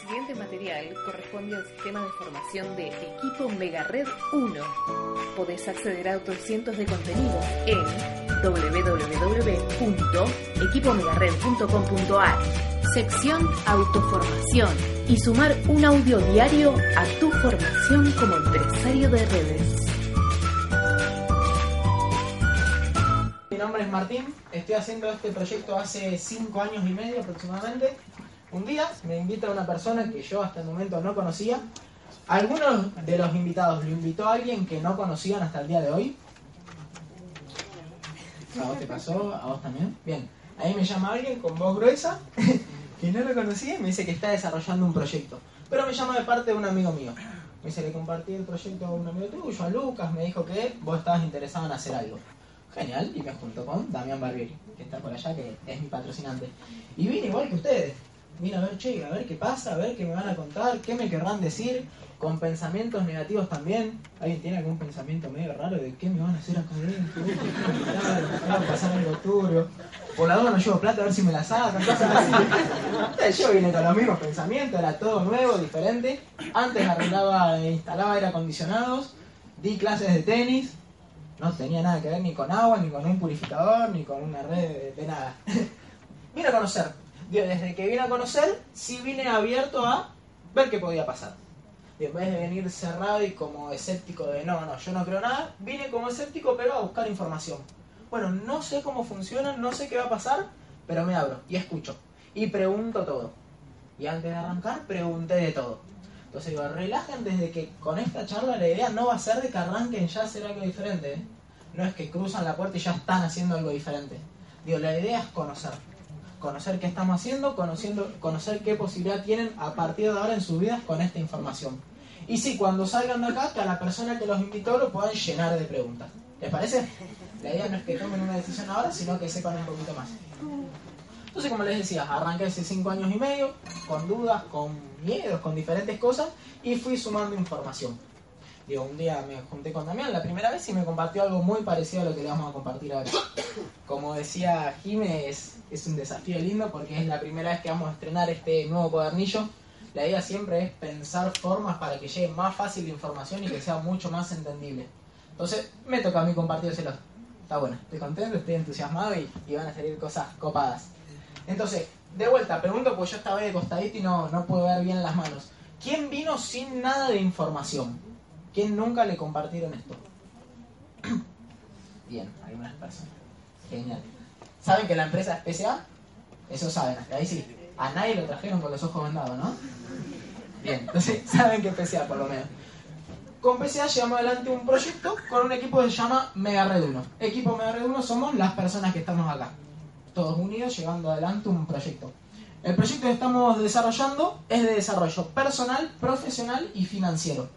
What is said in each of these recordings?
siguiente material corresponde al sistema de formación de Equipo Megared 1. Podés acceder a otros cientos de contenidos en www.equipomegared.com.ar sección Autoformación y sumar un audio diario a tu formación como empresario de redes. Mi nombre es Martín, estoy haciendo este proyecto hace 5 años y medio aproximadamente. Un día me invita una persona que yo hasta el momento no conocía. Algunos de los invitados lo invitó a alguien que no conocían hasta el día de hoy. ¿A vos te pasó? ¿A vos también? Bien. Ahí me llama alguien con voz gruesa, que no lo conocía, y me dice que está desarrollando un proyecto. Pero me llama de parte de un amigo mío. Me dice, le compartí el proyecto a un amigo tuyo, a Lucas, me dijo que vos estabas interesado en hacer algo. Genial, y me junto con Damián Barbieri, que está por allá, que es mi patrocinante. Y vine igual que ustedes. Vine a ver, che, a ver qué pasa, a ver qué me van a contar, qué me querrán decir, con pensamientos negativos también. ¿Alguien tiene algún pensamiento medio raro de qué me van a hacer acá? ¿Qué va a pasar algo turbio? Por la duda no llevo plata a ver si me la sacan, cosas así. Yo vine con los mismos pensamientos, era todo nuevo, diferente. Antes arreglaba instalaba aire acondicionados, di clases de tenis, no tenía nada que ver ni con agua, ni con un purificador, ni con una red de, de nada. vine a conocer. Desde que vine a conocer, sí vine abierto a ver qué podía pasar. Y en vez de venir cerrado y como escéptico de no, no, yo no creo nada, vine como escéptico pero a buscar información. Bueno, no sé cómo funciona, no sé qué va a pasar, pero me abro y escucho. Y pregunto todo. Y antes de arrancar, pregunté de todo. Entonces digo, relajen desde que con esta charla la idea no va a ser de que arranquen ya a hacer algo diferente. ¿eh? No es que cruzan la puerta y ya están haciendo algo diferente. Digo, la idea es conocer. Conocer qué estamos haciendo, conociendo, conocer qué posibilidad tienen a partir de ahora en sus vidas con esta información. Y sí, cuando salgan de acá, que a la persona que los invitó lo puedan llenar de preguntas. ¿Les parece? La idea no es que tomen una decisión ahora, sino que sepan un poquito más. Entonces, como les decía, arranqué hace cinco años y medio, con dudas, con miedos, con diferentes cosas, y fui sumando información. Un día me junté con Damián la primera vez y me compartió algo muy parecido a lo que le vamos a compartir ahora. Como decía Jimé, es, un desafío lindo porque es la primera vez que vamos a estrenar este nuevo cuadernillo. La idea siempre es pensar formas para que llegue más fácil la información y que sea mucho más entendible. Entonces, me toca a mí compartírselo. Está bueno, estoy contento, estoy entusiasmado y, van a salir cosas copadas. Entonces, de vuelta, pregunto, pues yo estaba de costadito y no, no puedo ver bien las manos. ¿Quién vino sin nada de información? ¿Quién nunca le compartieron esto? Bien, hay unas personas. Genial. ¿Saben que la empresa es PSA? Eso saben, ahí sí. A nadie lo trajeron con los ojos vendados, ¿no? Bien, entonces saben que es PSA por lo menos. Con PSA llevamos adelante un proyecto con un equipo que se llama Mega Red 1. Equipo Mega Red 1 somos las personas que estamos acá. Todos unidos llevando adelante un proyecto. El proyecto que estamos desarrollando es de desarrollo personal, profesional y financiero.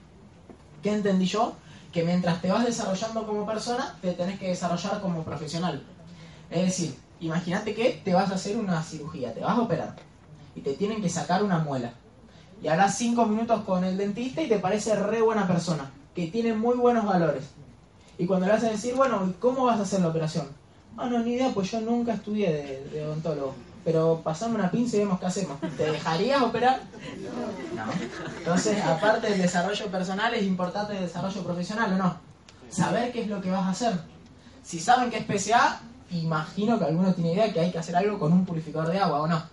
¿Qué entendí yo? Que mientras te vas desarrollando como persona, te tenés que desarrollar como profesional. Es decir, imagínate que te vas a hacer una cirugía, te vas a operar y te tienen que sacar una muela. Y harás cinco minutos con el dentista y te parece re buena persona, que tiene muy buenos valores. Y cuando le vas a decir, bueno, ¿y cómo vas a hacer la operación? Ah, no, ni idea, pues yo nunca estudié de, de odontólogo. Pero pasame una pinza y vemos qué hacemos. ¿Te dejarías operar? No. Entonces, aparte del desarrollo personal, es importante el desarrollo profesional, ¿o no? Saber qué es lo que vas a hacer. Si saben que es PSA, imagino que alguno tiene idea que hay que hacer algo con un purificador de agua, ¿o no?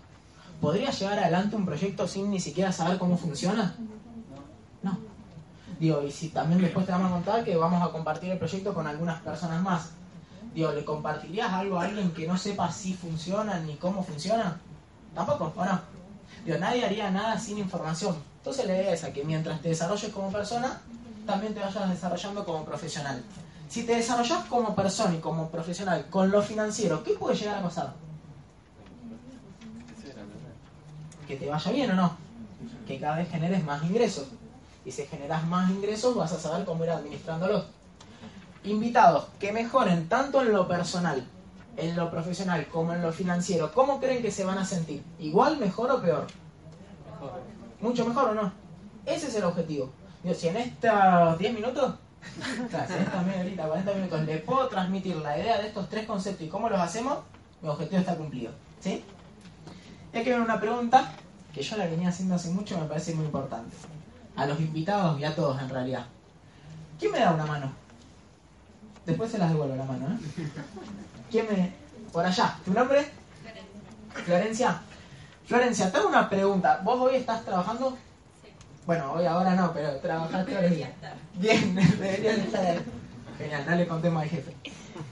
¿Podría llevar adelante un proyecto sin ni siquiera saber cómo funciona? No. Digo, y si también después te vamos a contar que vamos a compartir el proyecto con algunas personas más. Digo, ¿le compartirías algo a alguien que no sepa si funciona ni cómo funciona? Tampoco, ¿o no? Digo, nadie haría nada sin información. Entonces la idea es a que mientras te desarrolles como persona, también te vayas desarrollando como profesional. Si te desarrollas como persona y como profesional con lo financiero, ¿qué puede llegar a pasar? Que te vaya bien o no. Que cada vez generes más ingresos. Y si generas más ingresos, vas a saber cómo ir administrándolos. Invitados que mejoren tanto en lo personal, en lo profesional, como en lo financiero. ¿Cómo creen que se van a sentir? ¿Igual, mejor o peor? ¿Mucho mejor o no? Ese es el objetivo. Digo, si en estos 10 minutos, o sea, si en esta media horita, 40 minutos, le puedo transmitir la idea de estos tres conceptos y cómo los hacemos, mi objetivo está cumplido. ¿Sí? Y aquí viene una pregunta que yo la venía haciendo hace mucho, me parece muy importante. A los invitados y a todos en realidad. ¿Quién me da una mano? Después se las devuelvo la mano, ¿eh? ¿Quién me...? Por allá. ¿Tu nombre? Florencia. Florencia, te hago una pregunta. ¿Vos hoy estás trabajando? Bueno, hoy ahora no, pero trabajas todos los días. Bien, deberías estar. Genial, no le contemos al jefe.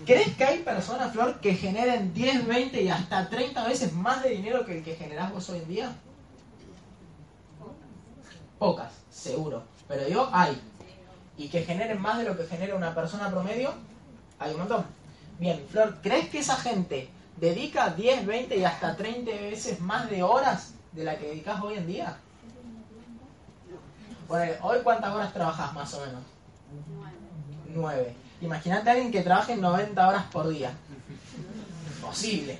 ¿Crees que hay personas, Flor, que generen 10, 20 y hasta 30 veces más de dinero que el que generás vos hoy en día? Pocas, seguro. Pero digo, hay. Y que generen más de lo que genera una persona promedio, hay un montón. Bien, Flor, ¿crees que esa gente dedica 10, 20 y hasta 30 veces más de horas de la que dedicas hoy en día? Bueno, hoy cuántas horas trabajas más o menos? 9. Imagínate a alguien que trabaje 90 horas por día. Imposible.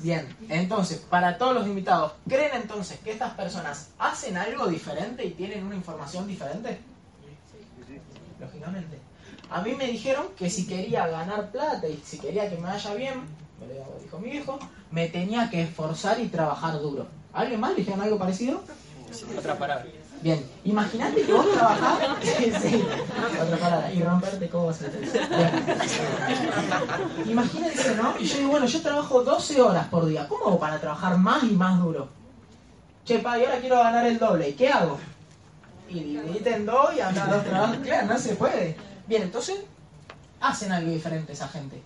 Bien, entonces, para todos los invitados, ¿creen entonces que estas personas hacen algo diferente y tienen una información diferente? Lógicamente. A mí me dijeron que si quería ganar plata y si quería que me vaya bien, me lo dijo mi viejo, me tenía que esforzar y trabajar duro. ¿Alguien más le dijeron algo parecido? Otra palabra. Bien, imagínate que vos trabajás. sí, sí, otra palabra. Y romperte cosas. Imagínate, ¿no? Y yo digo, bueno, yo trabajo 12 horas por día. ¿Cómo hago para trabajar más y más duro? Che, pa, y ahora quiero ganar el doble. ¿Y qué hago? Y dividite en dos y anda dos trabajos. Claro, no se puede. Bien, entonces, hacen algo diferente esa gente.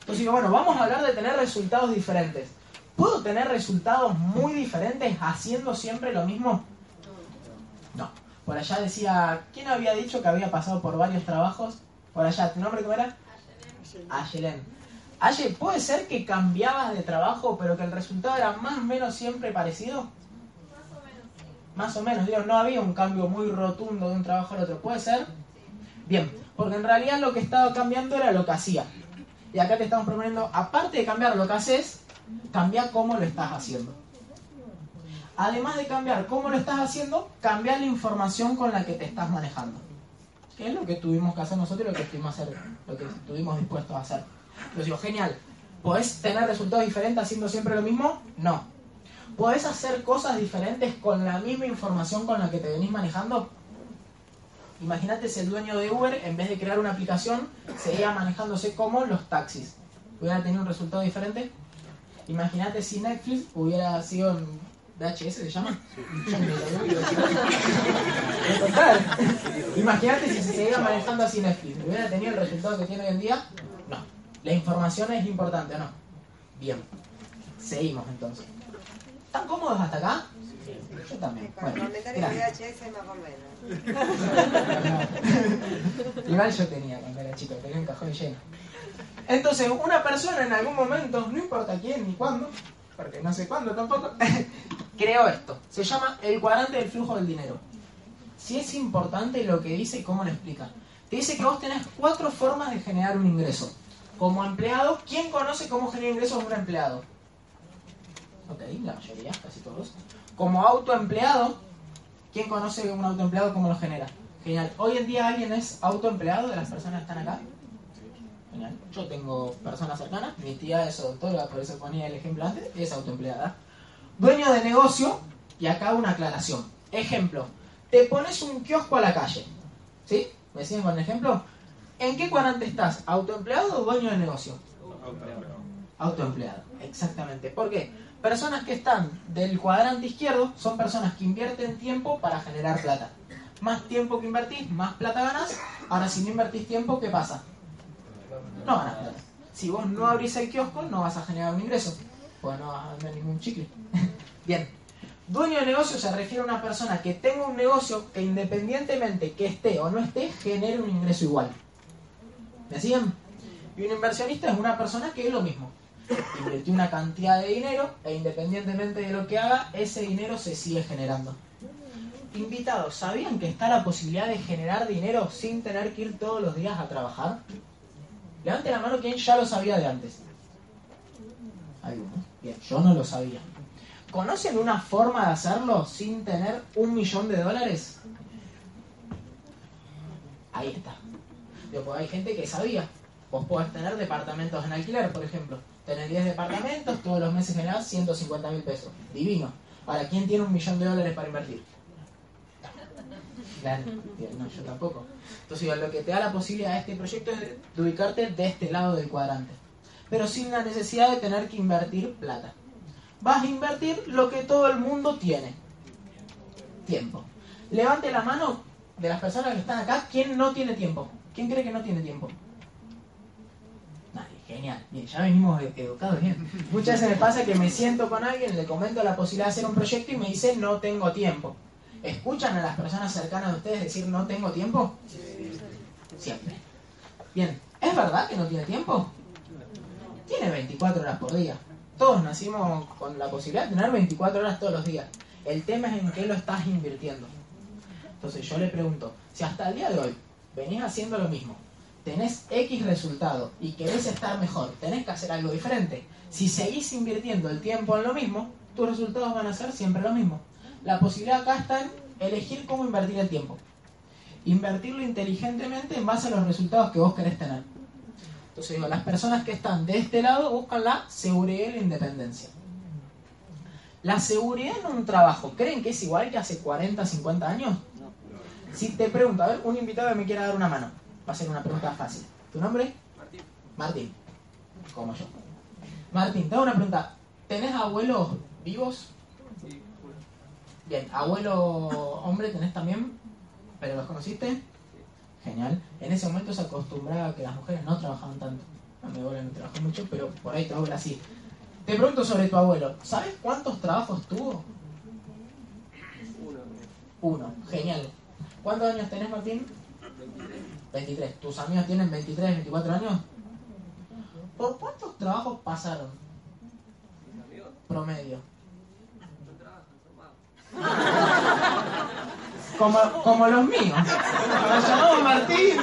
Entonces digo, bueno, vamos a hablar de tener resultados diferentes. ¿Puedo tener resultados muy diferentes haciendo siempre lo mismo? No. Por allá decía, ¿quién había dicho que había pasado por varios trabajos? Por allá, ¿tu nombre cómo era? Ayelen. Aye, ¿puede ser que cambiabas de trabajo pero que el resultado era más o menos siempre parecido? Más o menos, sí. Más o menos, digo, no había un cambio muy rotundo de un trabajo al otro, ¿puede ser? Bien, porque en realidad lo que estaba cambiando era lo que hacía. Y acá te estamos proponiendo, aparte de cambiar lo que haces, cambia cómo lo estás haciendo. Además de cambiar cómo lo estás haciendo, cambiar la información con la que te estás manejando. Que es lo que tuvimos que hacer nosotros y lo que estuvimos, hacer, lo que estuvimos dispuestos a hacer. Yo digo, genial. ¿Podés tener resultados diferentes haciendo siempre lo mismo? No. ¿Podés hacer cosas diferentes con la misma información con la que te venís manejando? Imagínate si el dueño de Uber, en vez de crear una aplicación, seguía manejándose como los taxis. ¿Hubiera tenido un resultado diferente? Imagínate si Netflix hubiera sido en VHS, ¿se llama? Imagínate si se seguía manejando así Netflix. ¿Hubiera tenido el resultado que tiene hoy en día? No. La información es importante, ¿o no? Bien. Seguimos entonces. ¿Están cómodos hasta acá? Yo también. Bueno. VHS más o menos. Igual yo tenía cuando era chico, tenía un cajón lleno. Entonces, una persona en algún momento, no importa quién ni cuándo, porque no sé cuándo tampoco, creó esto. Se llama el cuadrante del flujo del dinero. Si es importante lo que dice y cómo lo explica. Te dice que vos tenés cuatro formas de generar un ingreso. Como empleado, ¿quién conoce cómo generar ingresos un empleado? Ok, la mayoría, casi todos. Como autoempleado, ¿quién conoce un autoempleado cómo lo genera? Genial. ¿Hoy en día alguien es autoempleado de las personas que están acá? Genial. Yo tengo personas cercanas, mi tía es doctora, por eso ponía el ejemplo antes, es autoempleada. Dueño de negocio, y acá una aclaración. Ejemplo, te pones un kiosco a la calle. ¿Sí? ¿Me siguen con el ejemplo? ¿En qué cuadrante estás? ¿Autoempleado o dueño de negocio? Autoempleado, exactamente. ¿Por qué? Personas que están del cuadrante izquierdo son personas que invierten tiempo para generar plata. Más tiempo que invertís, más plata ganas. Ahora, si no invertís tiempo, ¿qué pasa? No ganas plata. Si vos no abrís el kiosco, no vas a generar un ingreso. Pues no vas a vender ningún chicle. Bien. Dueño de negocio se refiere a una persona que tenga un negocio que independientemente que esté o no esté, genere un ingreso igual. ¿Me siguen? Y un inversionista es una persona que es lo mismo. Invirtió una cantidad de dinero e independientemente de lo que haga, ese dinero se sigue generando. Invitados, ¿sabían que está la posibilidad de generar dinero sin tener que ir todos los días a trabajar? Levante la mano quien ya lo sabía de antes. Algunos. Bien, yo no lo sabía. ¿Conocen una forma de hacerlo sin tener un millón de dólares? Ahí está. Digo, pues hay gente que sabía. Vos podés tener departamentos en alquiler, por ejemplo. Tenés 10 departamentos, todos los meses generás 150 mil pesos. Divino. Ahora, ¿quién tiene un millón de dólares para invertir? No, yo tampoco. Entonces, lo que te da la posibilidad de este proyecto es de ubicarte de este lado del cuadrante. Pero sin la necesidad de tener que invertir plata. Vas a invertir lo que todo el mundo tiene. Tiempo. Levante la mano de las personas que están acá, ¿quién no tiene tiempo? ¿Quién cree que no tiene tiempo? Genial. Bien, ya venimos e- educados bien. Muchas veces me pasa que me siento con alguien, le comento la posibilidad de hacer un proyecto y me dice no tengo tiempo. ¿Escuchan a las personas cercanas de ustedes decir no tengo tiempo? Siempre. Bien, ¿es verdad que no tiene tiempo? Tiene 24 horas por día. Todos nacimos con la posibilidad de tener 24 horas todos los días. El tema es en qué lo estás invirtiendo. Entonces yo le pregunto, si hasta el día de hoy venís haciendo lo mismo, tenés X resultado y querés estar mejor, tenés que hacer algo diferente. Si seguís invirtiendo el tiempo en lo mismo, tus resultados van a ser siempre lo mismo. La posibilidad acá está en elegir cómo invertir el tiempo. Invertirlo inteligentemente en base a los resultados que vos querés tener. Entonces digo, las personas que están de este lado buscan la seguridad y la independencia. La seguridad en un trabajo, ¿creen que es igual que hace 40, 50 años? Si te pregunto, a ver, un invitado que me quiera dar una mano, va a ser una pregunta fácil. ¿Tu nombre? Martín. Martín. Como yo. Martín, te hago una pregunta. ¿Tenés abuelos vivos? Sí. Bien, abuelo hombre tenés también, pero los conociste. Genial. En ese momento se acostumbraba a que las mujeres no trabajaban tanto. A mi abuela no trabajó mucho, pero por ahí tu abuela sí. Te pregunto sobre tu abuelo. ¿Sabes cuántos trabajos tuvo? Uno. Uno. Genial. ¿Cuántos años tenés, Martín? 23. ¿Tus amigos tienen 23, 24 años? ¿Por cuántos trabajos pasaron? Promedio. Como, como los míos. Nos llamamos Martín.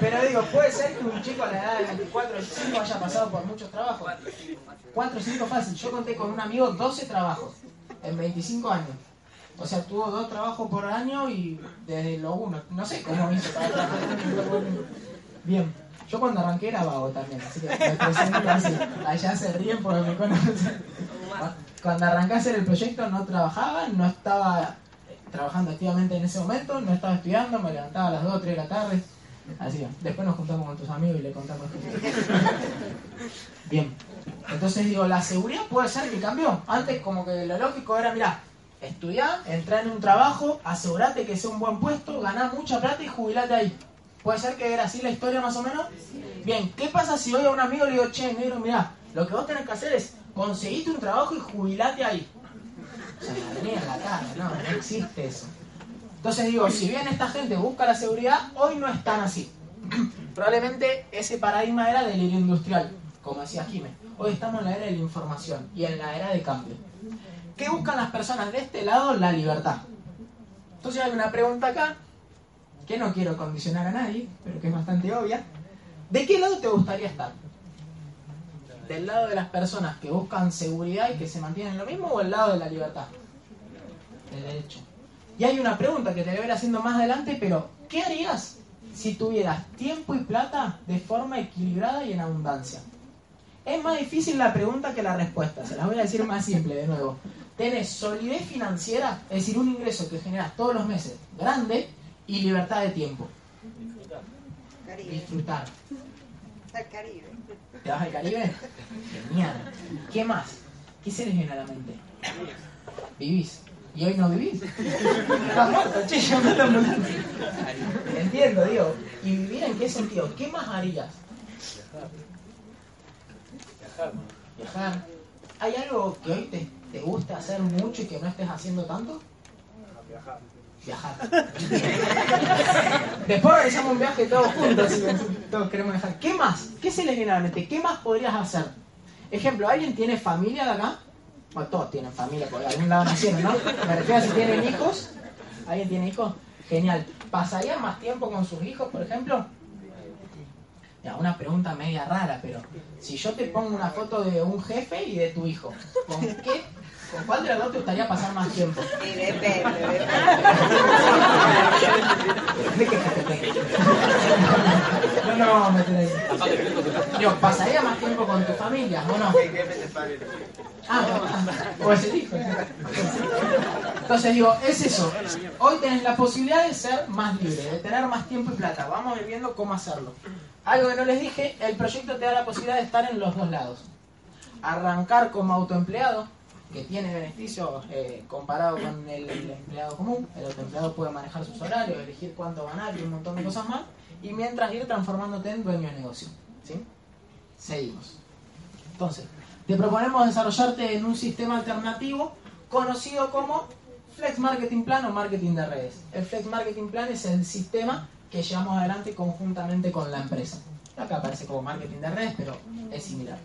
Pero digo, puede ser que un chico a la edad de 24 o 25 haya pasado por muchos trabajos. Cuatro, cinco, máximo. 4 o 5 fácil. Yo conté con un amigo 12 trabajos en 25 años. O sea, tuvo dos trabajos por año y desde lo uno. No sé cómo hizo para trabajar Bien. Yo cuando arranqué era vago también, así que me presento así. Allá se ríen porque me conocen. Cuando arranqué a hacer el proyecto no trabajaba, no estaba eh, trabajando activamente en ese momento, no estaba estudiando, me levantaba a las 2 o 3 de la tarde. Así que después nos juntamos con tus amigos y le contamos. Bien. Entonces digo, la seguridad puede ser que cambió. Antes como que lo lógico era, mira, estudiar, entrar en un trabajo, asegurate que sea un buen puesto, ganar mucha plata y jubilate ahí. ¿Puede ser que era así la historia más o menos? Bien, ¿qué pasa si hoy a un amigo le digo, che, negro, mira, lo que vos tenés que hacer es conseguirte un trabajo y jubilate ahí? Se me venía en la cara, no, no existe eso. Entonces digo, si bien esta gente busca la seguridad, hoy no están así. Probablemente ese paradigma era del industrial, como decía Jiménez. Hoy estamos en la era de la información y en la era de cambio. ¿Qué buscan las personas de este lado? La libertad. Entonces hay una pregunta acá, que no quiero condicionar a nadie, pero que es bastante obvia. ¿De qué lado te gustaría estar? ¿Del lado de las personas que buscan seguridad y que se mantienen lo mismo o del lado de la libertad? Derecho. Y hay una pregunta que te voy a ir haciendo más adelante, pero ¿qué harías si tuvieras tiempo y plata de forma equilibrada y en abundancia? Es más difícil la pregunta que la respuesta, se las voy a decir más simple de nuevo. Tenés solidez financiera, es decir, un ingreso que generas todos los meses, grande, y libertad de tiempo. Caribe. Disfrutar. Al Caribe. ¿Te vas al Caribe? Genial. ¿Qué más? ¿Qué se les viene a la mente? ¿Vivís? ¿Y hoy no vivís? Estás muerto, che, yo me estoy muriendo. Entiendo, digo. ¿Y vivir en qué sentido? ¿Qué más harías? Viajar. ¿Hay algo que hoy te, te guste hacer mucho y que no estés haciendo tanto? Viajar. Después realizamos un viaje todos juntos, todos queremos viajar. ¿Qué más? ¿Qué se les viene a la mente? ¿Qué más podrías hacer? Ejemplo, ¿alguien tiene familia de acá? Bueno, todos tienen familia, por algún lado nacieron, ¿no? Me refiero a si tienen hijos. ¿Alguien tiene hijos? Genial. ¿Pasarían más tiempo con sus hijos, por ejemplo? Ya, una pregunta media rara, pero si yo te pongo una foto de un jefe y de tu hijo, ¿con qué? ¿Con cuál de los dos te gustaría pasar más tiempo? Sí, depende, depende. ¿De qué jefe te- No, no meter ahí. Digo, ¿pasaría más tiempo con tu familia o no? Ah, O es el hijo. Entonces digo, es eso. Hoy tenés la posibilidad de ser más libre, de tener más tiempo y plata. Vamos a ir viendo cómo hacerlo. Algo que no les dije, el proyecto te da la posibilidad de estar en los dos lados. Arrancar como autoempleado, que tiene beneficios eh, comparado con el, el empleado común. El autoempleado puede manejar sus horarios, elegir cuánto ganar y un montón de cosas más. Y mientras ir transformándote en dueño de negocio. ¿sí? Seguimos. Entonces, te proponemos desarrollarte en un sistema alternativo conocido como Flex Marketing Plan o Marketing de Redes. El Flex Marketing Plan es el sistema que llevamos adelante conjuntamente con la empresa. Acá aparece como Marketing de Redes, pero es similar.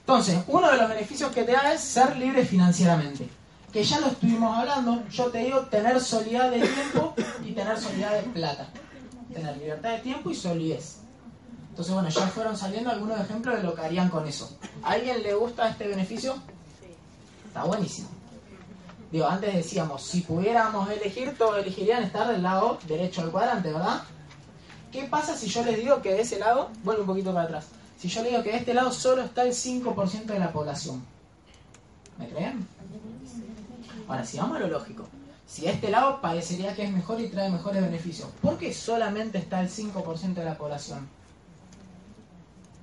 Entonces, uno de los beneficios que te da es ser libre financieramente. Que ya lo estuvimos hablando, yo te digo tener solidez de tiempo y tener solidez de plata. Tener libertad de tiempo y solidez. Entonces, bueno, ya fueron saliendo algunos ejemplos de lo que harían con eso. ¿A alguien le gusta este beneficio? Está buenísimo. Digo, antes decíamos, si pudiéramos elegir, todos elegirían estar del lado derecho del cuadrante, ¿verdad? ¿Qué pasa si yo les digo que de ese lado, vuelvo un poquito para atrás, si yo les digo que de este lado solo está el 5% de la población? ¿Me creen? Ahora, si vamos a lo lógico, si este lado parecería que es mejor y trae mejores beneficios, ¿por qué solamente está el 5% de la población?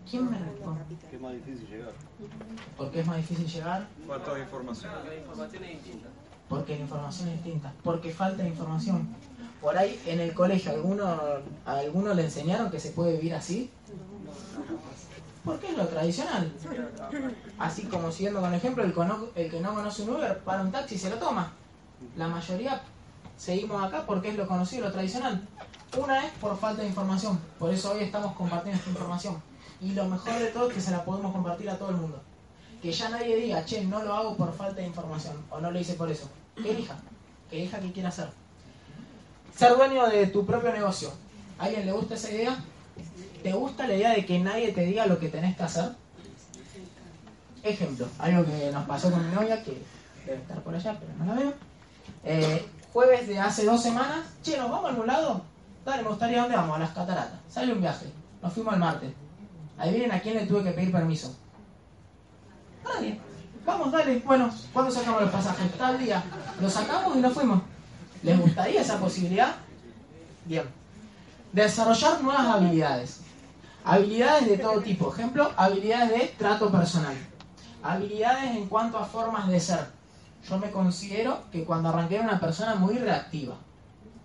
¿Quién me responde? Que es más difícil llegar. ¿Por qué es más difícil llegar? Falta de información. La información es distinta. Porque la información es distinta, porque falta información. Por ahí en el colegio, ¿alguno, ¿a alguno le enseñaron que se puede vivir así? Porque es lo tradicional. Así como siguiendo con el ejemplo, el, cono- el que no conoce un Uber para un taxi y se lo toma. La mayoría seguimos acá porque es lo conocido, lo tradicional. Una es por falta de información, por eso hoy estamos compartiendo esta información. Y lo mejor de todo es que se la podemos compartir a todo el mundo. Que ya nadie diga, che, no lo hago por falta de información, o no lo hice por eso. Que elija, que elija qué quiere hacer. Ser dueño de tu propio negocio. ¿A alguien le gusta esa idea? ¿Te gusta la idea de que nadie te diga lo que tenés que hacer? Ejemplo, algo que nos pasó con mi novia, que debe estar por allá, pero no la veo. Eh, jueves de hace dos semanas, che, ¿nos vamos a algún lado? Dale, me gustaría, ¿dónde vamos? A las cataratas. Sale un viaje. Nos fuimos el martes. Adivinen a quién le tuve que pedir permiso. Nadie. Vamos, dale. Bueno, ¿cuándo sacamos los pasajes? Tal día. Lo sacamos y nos fuimos. ¿Les gustaría esa posibilidad? Bien. Desarrollar nuevas habilidades. Habilidades de todo tipo. Ejemplo, habilidades de trato personal. Habilidades en cuanto a formas de ser. Yo me considero que cuando arranqué era una persona muy reactiva.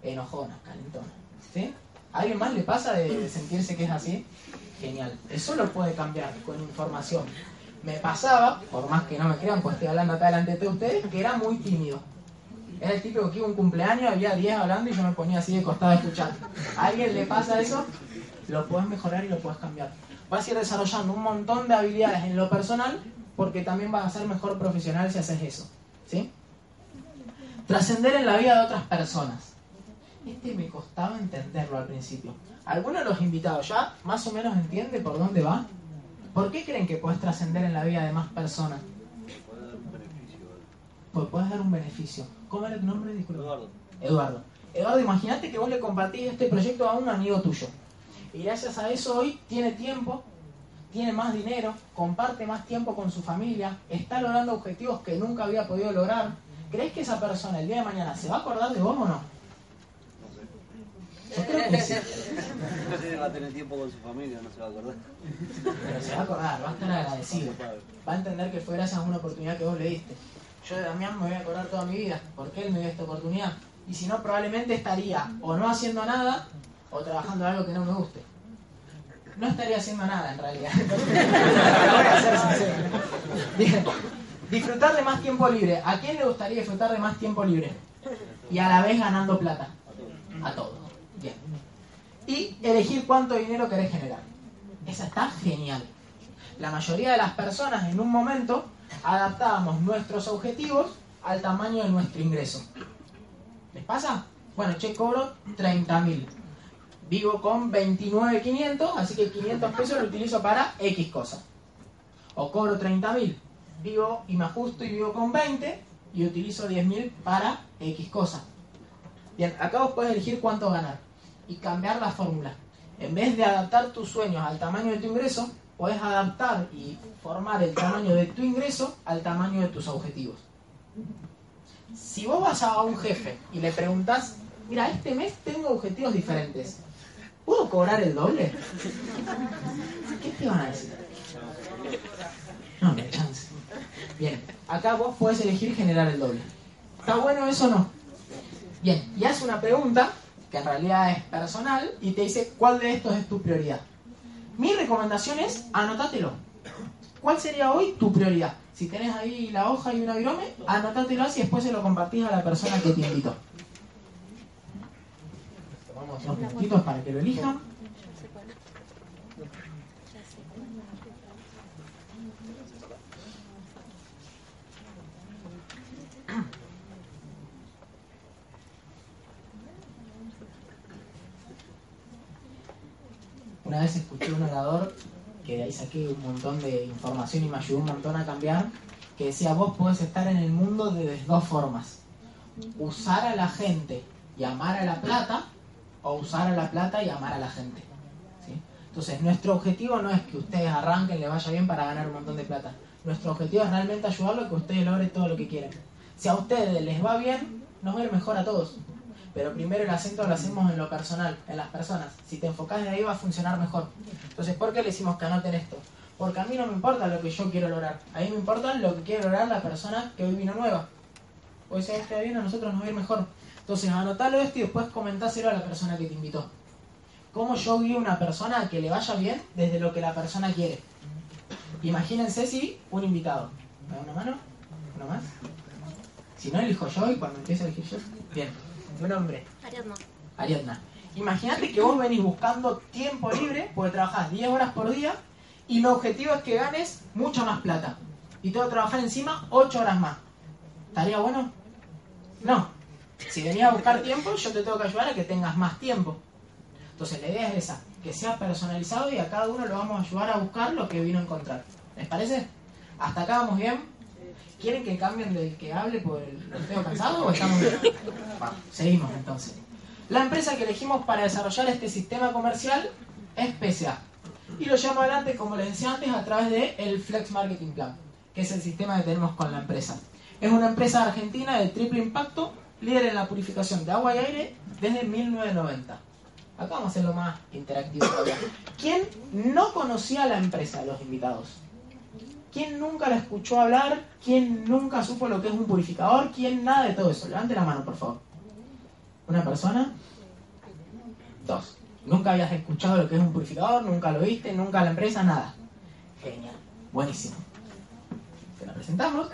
Enojona, calentona. ¿Sí? ¿A alguien más le pasa de sentirse que es así? Genial. Eso lo puede cambiar con información. Me pasaba, por más que no me crean, pues estoy hablando acá delante de ustedes, que era muy tímido. Era el típico que iba un cumpleaños, había 10 hablando y yo me ponía así de costado a escuchar. ¿A alguien le pasa eso? Lo puedes mejorar y lo puedes cambiar. Vas a ir desarrollando un montón de habilidades en lo personal porque también vas a ser mejor profesional si haces eso. ¿Sí? Trascender en la vida de otras personas. Este me costaba entenderlo al principio. ¿Alguno de los invitados ya más o menos entiende por dónde va? ¿Por qué creen que puedes trascender en la vida de más personas? Puede dar un beneficio. Pues puedes dar un beneficio. ¿Cómo era tu nombre? Disculpa. Eduardo. Eduardo. Eduardo, imagínate que vos le compartís este proyecto a un amigo tuyo. Y gracias a eso hoy tiene tiempo, tiene más dinero, comparte más tiempo con su familia, está logrando objetivos que nunca había podido lograr. ¿Crees que esa persona el día de mañana se va a acordar de vos o no? Sí. No sé si va a tener tiempo con su familia, no se va a acordar. Pero se va a acordar, va a estar agradecido. Va a entender que fue gracias a una oportunidad que vos le diste. Yo de Damián me voy a acordar toda mi vida, porque él me dio esta oportunidad. Y si no, probablemente estaría o no haciendo nada o trabajando en algo que no me guste. No estaría haciendo nada en realidad. Voy a ser sincero. Bien. Disfrutar de más tiempo libre. ¿A quién le gustaría disfrutar de más tiempo libre? Y a la vez ganando plata. A todos. Bien. Y elegir cuánto dinero querés generar. Esa está genial. La mayoría de las personas en un momento adaptábamos nuestros objetivos al tamaño de nuestro ingreso. ¿Les pasa? Bueno, che, cobro 30.000. Vivo con 29.500, así que 500 pesos lo utilizo para X cosa. O cobro 30.000. Vivo y me ajusto y vivo con 20 y utilizo 10.000 para X cosa. Bien, acá vos podés elegir cuánto ganar y cambiar la fórmula. En vez de adaptar tus sueños al tamaño de tu ingreso, podés adaptar y formar el tamaño de tu ingreso al tamaño de tus objetivos. Si vos vas a un jefe y le preguntas, mira, este mes tengo objetivos diferentes, ¿puedo cobrar el doble? ¿Qué te van a decir? No, no hay chance. Bien, acá vos podés elegir generar el doble. ¿Está bueno eso o no? Bien, y hace una pregunta que en realidad es personal y te dice cuál de estos es tu prioridad. Mi recomendación es anótatelo. ¿Cuál sería hoy tu prioridad? Si tenés ahí la hoja y una virome, anótatelo así y después se lo compartís a la persona que te invitó. Minutitos para que lo elijan. Una vez escuché un orador que de ahí saqué un montón de información y me ayudó un montón a cambiar, que decía, vos podés estar en el mundo de dos formas. Usar a la gente y amar a la plata, o usar a la plata y amar a la gente. ¿sí? Entonces, nuestro objetivo no es que ustedes arranquen, le vaya bien para ganar un montón de plata. Nuestro objetivo es realmente ayudarlo a que ustedes logren todo lo que quieren. Si a ustedes les va bien, nos va a ir mejor a todos. Pero primero el acento lo hacemos en lo personal, en las personas. Si te enfocas de ahí va a funcionar mejor. Entonces, ¿por qué le decimos que anoten esto? Porque a mí no me importa lo que yo quiero lograr. A mí me importa lo que quiere lograr la persona que hoy vino nueva. Pues si este bien a nosotros nos va a ir mejor. Entonces, anotalo esto y después comentáselo a la persona que te invitó. ¿Cómo yo guío a una persona a que le vaya bien desde lo que la persona quiere? Imagínense si un invitado. ¿Me da una mano? ¿Una más? Si no, elijo yo y cuando empiece a elegir yo. Bien. Tu nombre. Ariadna. Ariadna. Imagínate que vos venís buscando tiempo libre, porque trabajás 10 horas por día, y mi objetivo es que ganes mucha más plata. Y tengo que trabajar encima 8 horas más. ¿Estaría bueno? No. Si venís a buscar tiempo, yo te tengo que ayudar a que tengas más tiempo. Entonces la idea es esa, que sea personalizado y a cada uno lo vamos a ayudar a buscar lo que vino a encontrar. ¿Les parece? ¿Hasta acá vamos bien? ¿Quieren que cambien del que hable por el feo cansado o estamos seguimos entonces. La empresa que elegimos para desarrollar este sistema comercial es PSA. Y lo llamo adelante, como les decía antes, a través de el Flex Marketing Plan, que es el sistema que tenemos con la empresa. Es una empresa argentina de triple impacto, líder en la purificación de agua y aire desde 1990. Acá vamos a hacerlo más interactivo todavía. ¿Quién no conocía la empresa, los invitados? ¿Quién nunca la escuchó hablar? ¿Quién nunca supo lo que es un purificador? ¿Quién nada de todo eso? Levante la mano, por favor. ¿Una persona? Dos. Nunca habías escuchado lo que es un purificador, nunca lo viste, nunca la empresa, nada. Genial. Buenísimo. Te la presentamos.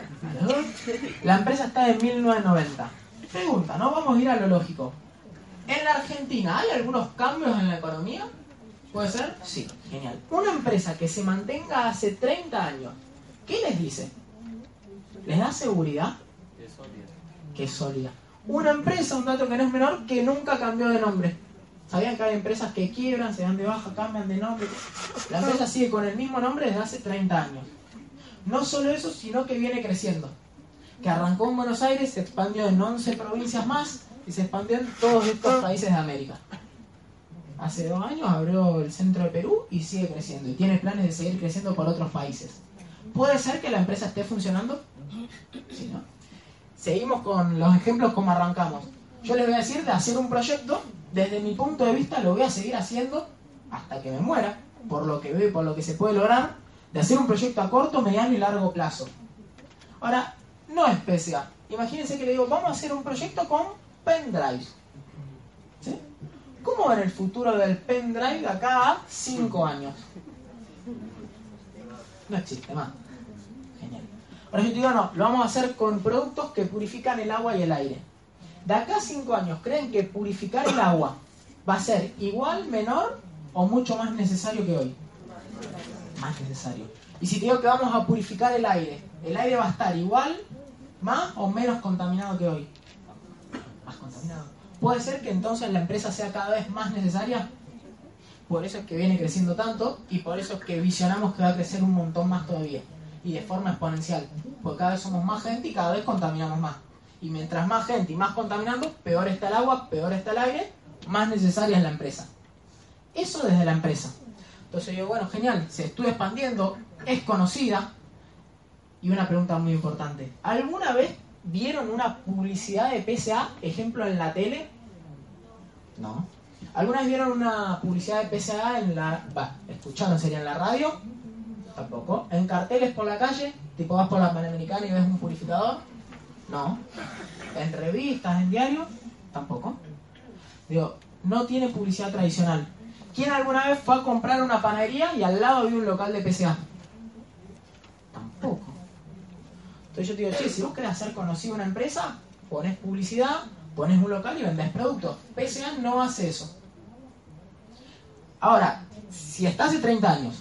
La empresa está de 1990. Pregunta, ¿no? Vamos a ir a lo lógico. ¿En la Argentina hay algunos cambios en la economía? ¿Puede ser? Sí, genial. Una empresa que se mantenga hace 30 años, ¿qué les dice? ¿Les da seguridad? Que es sólida. Una empresa, un dato que no es menor, que nunca cambió de nombre. ¿Sabían que hay empresas que quiebran, se dan de baja, cambian de nombre? La empresa sigue con el mismo nombre desde hace 30 años. No solo eso, sino que viene creciendo. Que arrancó en Buenos Aires, se expandió en 11 provincias más y se expandió en todos estos países de América. Hace dos años abrió el centro de Perú y sigue creciendo. Y tiene planes de seguir creciendo por otros países. ¿Puede ser que la empresa esté funcionando? Sí, ¿no? Seguimos con los ejemplos como arrancamos. Yo les voy a decir de hacer un proyecto, desde mi punto de vista lo voy a seguir haciendo hasta que me muera, por lo que veo por lo que se puede lograr, de hacer un proyecto a corto, mediano y largo plazo. Ahora, no es PSA. Imagínense que le digo, vamos a hacer un proyecto con pendrive. ¿Sí? ¿Cómo va el futuro del pendrive de acá a 5 años? No existe más. Ahora yo te digo, no, lo vamos a hacer con productos que purifican el agua y el aire. De acá a 5 años, ¿creen que purificar el agua va a ser igual, menor o mucho más necesario que hoy? Más necesario. Y si te digo que vamos a purificar el aire, ¿el aire va a estar igual, más o menos contaminado que hoy? Más contaminado. ¿Puede ser que entonces la empresa sea cada vez más necesaria? Por eso es que viene creciendo tanto y por eso es que visionamos que va a crecer un montón más todavía. Y de forma exponencial. Porque cada vez somos más gente y cada vez contaminamos más. Y mientras más gente y más contaminando, peor está el agua, peor está el aire, más necesaria es la empresa. Eso desde la empresa. Entonces digo, bueno, genial, se estuvo expandiendo, es conocida. Y una pregunta muy importante. ¿Alguna vez vieron una publicidad de PSA, ejemplo, en la tele? No. ¿Alguna vez vieron una publicidad de PSA en la... Va, escucharon, sería en la radio? Tampoco. ¿En carteles por la calle? Tipo vas por la Panamericana y ves un purificador? No. ¿En revistas, en diarios? Tampoco. Digo, no tiene publicidad tradicional. ¿Quién alguna vez fue a comprar una panadería y al lado había un local de PSA? Tampoco. Entonces yo te digo, che, si vos querés hacer conocida una empresa, pones publicidad, pones un local y vendés productos. PSA no hace eso. Ahora, si está hace 30 años,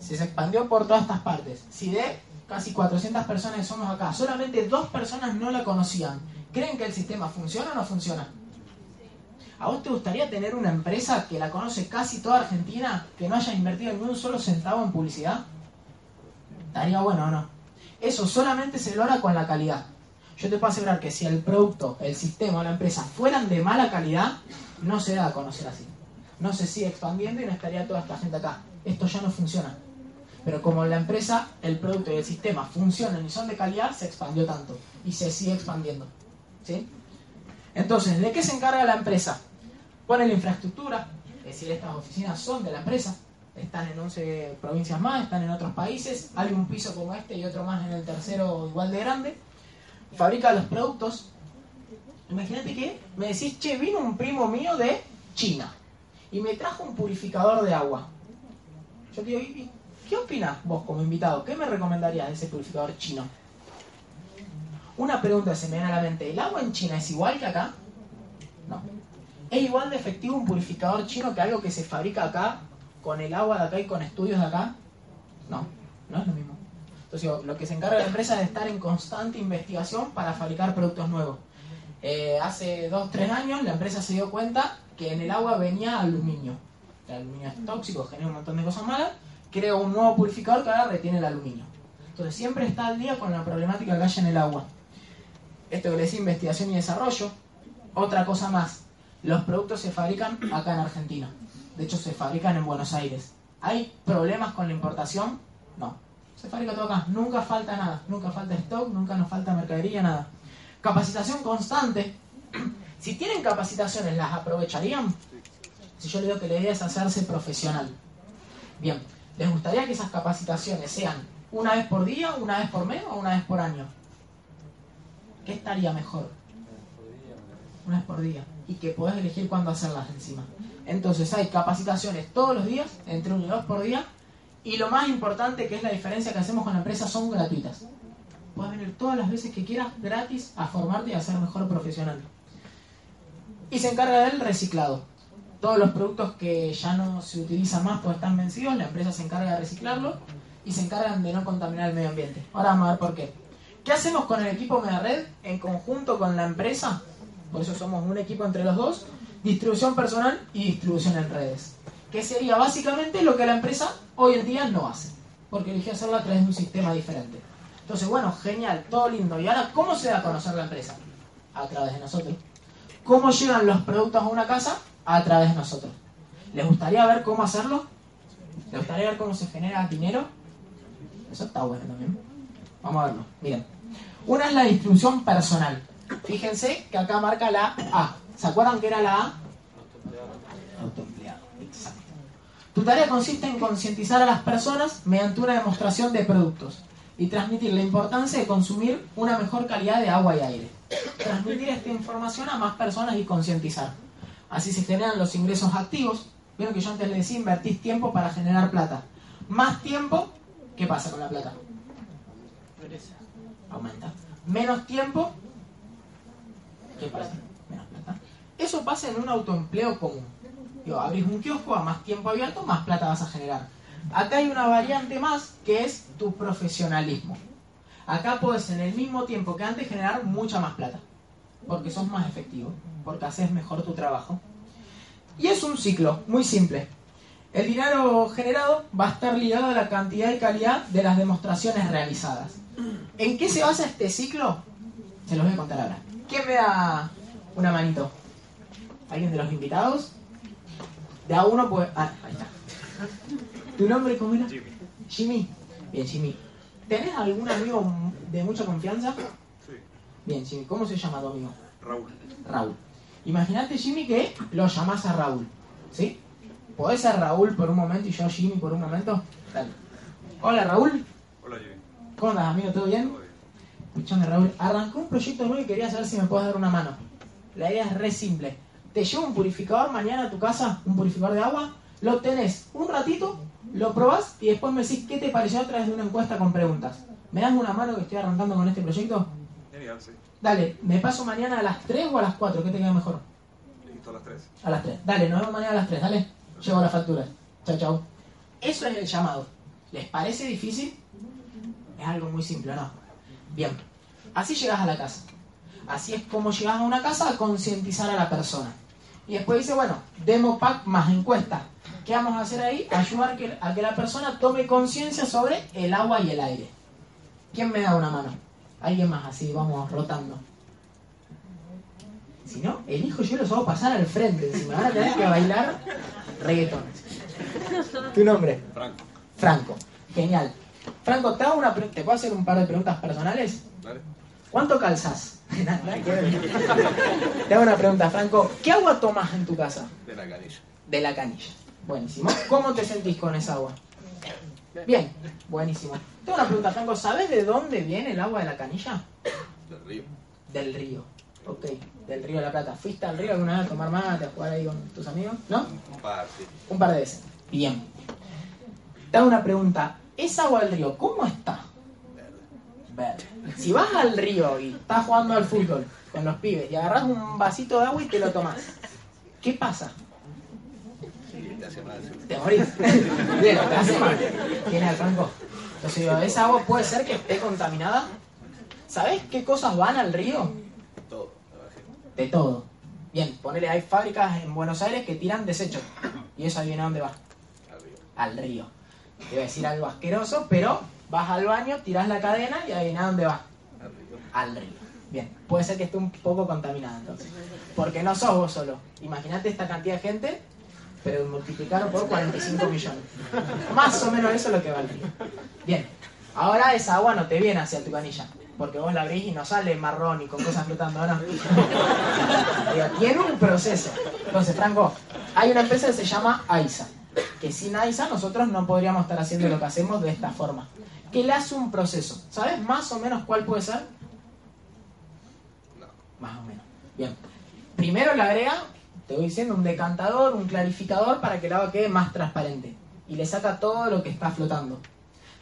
se expandió por todas estas partes, si de casi 400 personas somos acá, solamente dos personas no la conocían, ¿creen que el sistema funciona o no funciona? ¿A vos te gustaría tener una empresa que la conoce casi toda Argentina, que no haya invertido ni un solo centavo en publicidad? ¿Estaría bueno o no? Eso solamente se logra con la calidad. Yo te puedo asegurar que si el producto, el sistema o la empresa fueran de mala calidad, no se da a conocer así. No se sigue expandiendo y no estaría toda esta gente acá. Esto ya no funciona. Pero como la empresa, el producto y el sistema funcionan y son de calidad, se expandió tanto y se sigue expandiendo. ¿Sí? Entonces, ¿de qué se encarga la empresa? Pone la infraestructura, es decir, estas oficinas son de la empresa, están en 11 provincias más, están en otros países, hay un piso como este y otro más en el tercero igual de grande, fabrica los productos. Imagínate que me decís, che, vino un primo mío de China y me trajo un purificador de agua. Yo digo, ¿y ¿qué opinas vos como invitado? ¿Qué me recomendarías de ese purificador chino? Una pregunta se me viene a la mente, ¿el agua en China es igual que acá? No. ¿Es igual de efectivo un purificador chino que algo que se fabrica acá, con el agua de acá y con estudios de acá? No, no es lo mismo. Entonces, lo que se encarga la empresa es de estar en constante investigación para fabricar productos nuevos. Eh, hace dos, tres años la empresa se dio cuenta que en el agua venía aluminio. El aluminio es tóxico, genera un montón de cosas malas. Creó un nuevo purificador que ahora retiene el aluminio. Entonces siempre está al día con la problemática que hay en el agua. Esto que le investigación y desarrollo. Otra cosa más, los productos se fabrican acá en Argentina. De hecho, se fabrican en Buenos Aires. ¿Hay problemas con la importación? No. Se fabrica todo acá. Nunca falta nada. Nunca falta stock, nunca nos falta mercadería, nada. Capacitación constante. Si tienen capacitaciones, ¿las aprovecharían? Si yo le digo que la idea es hacerse profesional. Bien, ¿les gustaría que esas capacitaciones sean una vez por día, una vez por mes o una vez por año? ¿Qué estaría mejor? Una vez por día. Y que podés elegir cuándo hacerlas encima. Entonces hay capacitaciones todos los días, entre uno y dos por día. Y lo más importante, que es la diferencia que hacemos con la empresa, son gratuitas. Puedes venir todas las veces que quieras gratis a formarte y a ser mejor profesional. Y se encarga del reciclado. Todos los productos que ya no se utilizan más porque están vencidos, la empresa se encarga de reciclarlos y se encargan de no contaminar el medio ambiente. Ahora vamos a ver por qué. ¿Qué hacemos con el equipo MediaRed en conjunto con la empresa? Por eso somos un equipo entre los dos. Distribución personal y distribución en redes. Que sería básicamente lo que la empresa hoy en día no hace. Porque eligió hacerlo a través de un sistema diferente. Entonces, bueno, genial, todo lindo. ¿Y ahora cómo se da a conocer la empresa? A través de nosotros. ¿Cómo llegan los productos a una casa? A través de nosotros. ¿Les gustaría ver cómo hacerlo? ¿Les gustaría ver cómo se genera dinero? Eso está bueno también. Vamos a verlo. Miren. Una es la distribución personal. Fíjense que acá marca la A. ¿Se acuerdan que era la A? Autoempleado. Exacto. Tu tarea consiste en concientizar a las personas mediante una demostración de productos y transmitir la importancia de consumir una mejor calidad de agua y aire. Transmitir esta información a más personas y concientizar. Así se generan los ingresos activos. Vieron que yo antes les decía, invertís tiempo para generar plata. Más tiempo, ¿qué pasa con la plata? Aumenta. Menos tiempo, ¿qué pasa? Menos plata. Eso pasa en un autoempleo común. Digo, abrís un kiosco, a más tiempo abierto, más plata vas a generar. Acá hay una variante más que es tu profesionalismo. Acá puedes en el mismo tiempo que antes generar mucha más plata. Porque sos más efectivo, porque haces mejor tu trabajo. Y es un ciclo muy simple. El dinero generado va a estar ligado a la cantidad y calidad de las demostraciones realizadas. ¿En qué se basa este ciclo? Se los voy a contar ahora. ¿Quién me da una manito? ¿Alguien de los invitados? De a uno, pues. Ah, ahí está. ¿Tu nombre cómo era? Jimmy. Jimmy. Bien, Jimmy. ¿Tenés algún amigo de mucha confianza? Bien, Jimmy. ¿Cómo se llama tu amigo? Raúl. Raúl. Imagínate, Jimmy, que lo llamás a Raúl. ¿Sí? ¿Podés ser Raúl por un momento y yo Jimmy por un momento? Dale. Hola, Raúl. Hola Jimmy. ¿Cómo andas, amigo? ¿Todo bien? ¿Todo bien? Escuchame, Raúl. Arrancó un proyecto nuevo y quería saber si me puedes dar una mano. La idea es re simple. Te llevo un purificador mañana a tu casa, un purificador de agua, lo tenés un ratito, lo probás y después me decís qué te pareció a través de una encuesta con preguntas. ¿Me das una mano que estoy arrancando con este proyecto? Genial, sí. Dale, ¿me paso mañana a las 3 o a las 4? ¿Qué te queda mejor? Listo a las 3. A las 3. Dale, nos vemos mañana a las 3, dale. Llevo las facturas. Chao, chao. Eso es el llamado. ¿Les parece difícil? Es algo muy simple, ¿no? Bien. Así llegas a la casa. Así es como llegas a una casa a concientizar a la persona. Y después dice, bueno, demo pack más encuesta. ¿Qué vamos a hacer ahí? Ayudar que- a que la persona tome conciencia sobre el agua y el aire. ¿Quién me da una mano? Alguien más, así vamos rotando. Si no, elijo yo y los hago pasar al frente. Si me van a tener que bailar reggaetón. ¿Tu nombre? Franco. Franco. Genial. Franco, te, hago una pre- ¿te puedo hacer un par de preguntas personales? Dale. ¿Cuánto calzas? Te hago una pregunta, Franco. ¿Qué agua tomas en tu casa? De la canilla. De la canilla. Buenísimo. ¿Cómo te sentís con esa agua? Bien, buenísimo. Tengo una pregunta, Franco. ¿Sabes de dónde viene el agua de la canilla? Del río. Del río. Ok, del río de la Plata. ¿Fuiste al río alguna vez a tomar mate, a jugar ahí con tus amigos? ¿No? Un par, sí. Un par de veces. Bien. Te hago una pregunta. ¿Esa agua del río cómo está? Verde. Si vas al río y estás jugando al fútbol con los pibes y agarras un vasito de agua y te lo tomas, ¿qué pasa? Te morís. Bien, te hace mal. Genial, Franco. Entonces, digo, ¿esa agua puede ser que esté contaminada? ¿Sabes qué cosas van al río? Todo. De todo. Bien, ponele, hay fábricas en Buenos Aires que tiran desechos. ¿Y eso adivina dónde va? Al río. Al río. Te iba a decir algo asqueroso, pero vas al baño, tirás la cadena y adivina dónde va. Al río. Al río. Bien, puede ser que esté un poco contaminada entonces. Porque no sos vos solo. Imagínate esta cantidad de gente, pero multiplicarlo por 45 millones. Más o menos eso es lo que va al río. Bien, ahora esa agua no te viene hacia tu canilla. Porque vos la abrís y no sale marrón y con cosas flotando, ¿no? Digo, tiene un proceso. Entonces, Franco, hay una empresa que se llama AISA. Que sin AISA nosotros no podríamos estar haciendo lo que hacemos de esta forma. Que le hace un proceso. ¿Sabes más o menos cuál puede ser? No. Más o menos. Bien. Primero le agrega, te voy diciendo, un decantador, un clarificador para que el agua quede más transparente. Y le saca todo lo que está flotando.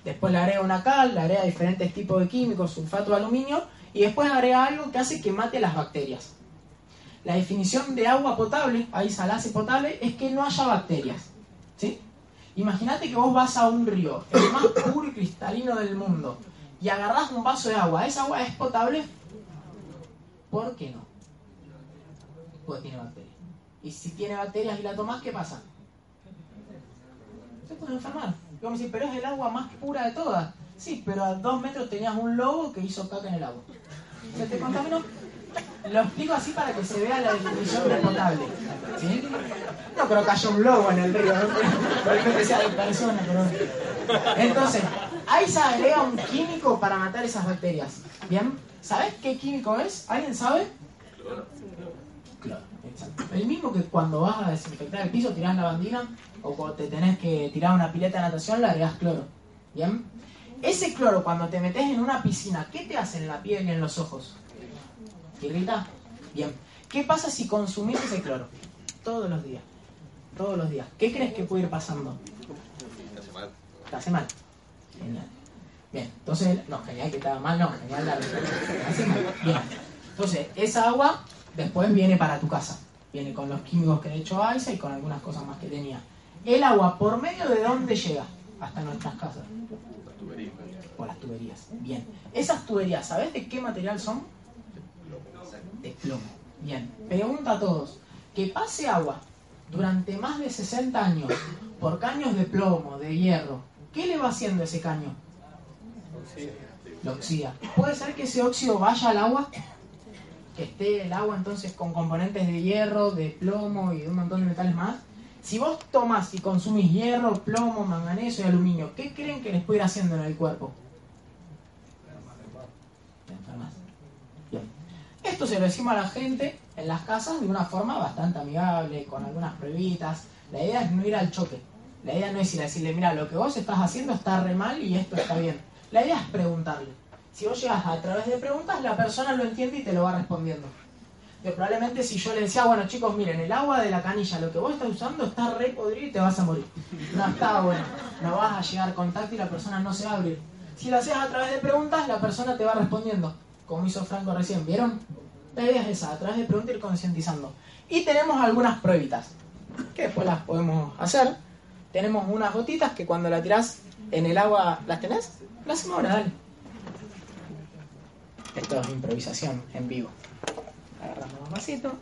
Después le agrega una cal, le agrega diferentes tipos de químicos, sulfato de aluminio, y después agrega algo que hace que mate las bacterias. La definición de agua potable, ahí salase potable, es que no haya bacterias. ¿Sí? Imagínate que vos vas a un río, el más puro y cristalino del mundo, y agarrás un vaso de agua. ¿Esa agua es potable? ¿Por qué no? Porque tiene bacterias. Y si tiene bacterias y la tomás, ¿qué pasa? Se puede enfermar. Y vamos a decir, pero es el agua más pura de todas. Sí, pero a dos metros tenías un lobo que hizo caca en el agua. ¿Se te contaminó? Lo explico así para que se vea la definición de potable. ¿Sí? No creo que haya un lobo en el río. Probablemente sea de persona, pero... Entonces, ahí se agrega un químico para matar esas bacterias. ¿Bien? ¿Sabes qué químico es? ¿Alguien sabe? Cloro. El mismo que cuando vas a desinfectar el piso, tirás lavandina, o cuando te tenés que tirar una pileta de natación, le agregás cloro. ¿Bien? Ese cloro, cuando te metes en una piscina, ¿qué te hace en la piel y en los ojos? ¿Te irrita? Bien. ¿Qué pasa si consumís ese cloro? Todos los días. Todos los días. ¿Qué crees que puede ir pasando? Te hace mal. ¿Te hace mal? Genial. Bien, entonces, no, genial que haga mal, no, genial la. Bien. Entonces, esa agua después viene para tu casa. Viene con los químicos que he hecho AISA y con algunas cosas más que tenía. El agua, ¿por medio de dónde llega? Hasta nuestras casas. Las tuberías. Por las tuberías. Bien. Esas tuberías, ¿sabes de qué material son? De plomo. Bien. Pregunta a todos. Que pase agua durante más de 60 años por caños de plomo, de hierro. ¿Qué le va haciendo ese caño? Lo oxida. ¿Puede ser que ese óxido vaya al agua? Que esté el agua entonces con componentes de hierro, de plomo y de un montón de metales más. Si vos tomas y consumís hierro, plomo, manganeso y aluminio, ¿qué creen que les puede ir haciendo en el cuerpo? Esto se lo decimos a la gente en las casas de una forma bastante amigable, con algunas pruebitas. La idea es no ir al choque. La idea no es ir a decirle, mira, lo que vos estás haciendo está re mal y esto está bien. La idea es preguntarle. Si vos llegas a través de preguntas, la persona lo entiende y te lo va respondiendo. Que probablemente si yo le decía, bueno chicos, miren, el agua de la canilla, lo que vos estás usando está re podrido y te vas a morir. No está bueno. No vas a llegar a contacto y la persona no se va a abrir. Si lo haces a través de preguntas, la persona te va respondiendo. Como hizo Franco recién, ¿vieron? La idea es esa, a través de preguntas ir concientizando. Y tenemos algunas pruebitas, que después las podemos hacer. Tenemos unas gotitas que cuando la tirás en el agua, ¿las tenés? Las hacemos dale. Esto es improvisación en vivo. Agarramos un vasito.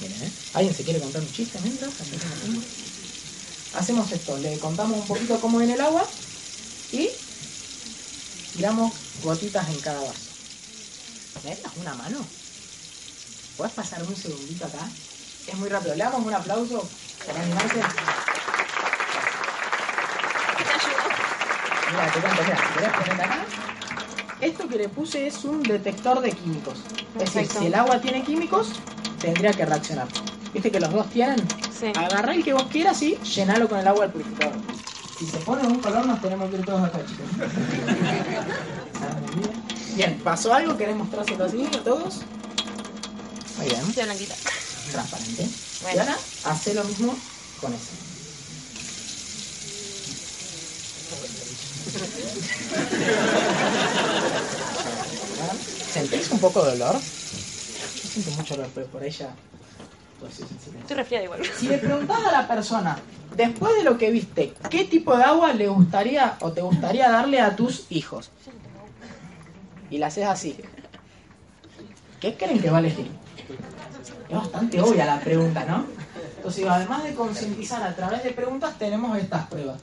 Miren, ¿eh? ¿Alguien se quiere contar un chiste mientras? Hacemos esto, le contamos un poquito cómo viene el agua y tiramos gotitas en cada vaso. ¿Me una mano? ¿Puedes pasar un segundito acá? Es muy rápido. Le damos un aplauso por animarse. Mira, te cuento, mira, ¿querés poner acá? Esto que le puse es un detector de químicos. Es decir, si el agua tiene químicos, tendría que reaccionar. ¿Viste que los dos tienen? Sí. Agarrá el que vos quieras y llenalo con el agua del purificador. Si se pone un color, nos tenemos que ir todos acá, chicos. Bien, ¿pasó algo? ¿Querés mostrárselo así a todos? Muy bien, Sí, transparente. Y Bueno. ahora, hace lo mismo con ese. ¿Sentís un poco de dolor? Yo siento mucho dolor, pero por ella... Pues. Estoy resfriada igual. Si le preguntás a la persona, después de lo que viste, ¿qué tipo de agua le gustaría o te gustaría darle a tus hijos? Y la haces así. ¿Qué creen que va a elegir? Es bastante obvia la pregunta, ¿no? Entonces, además de concientizar a través de preguntas, tenemos estas pruebas.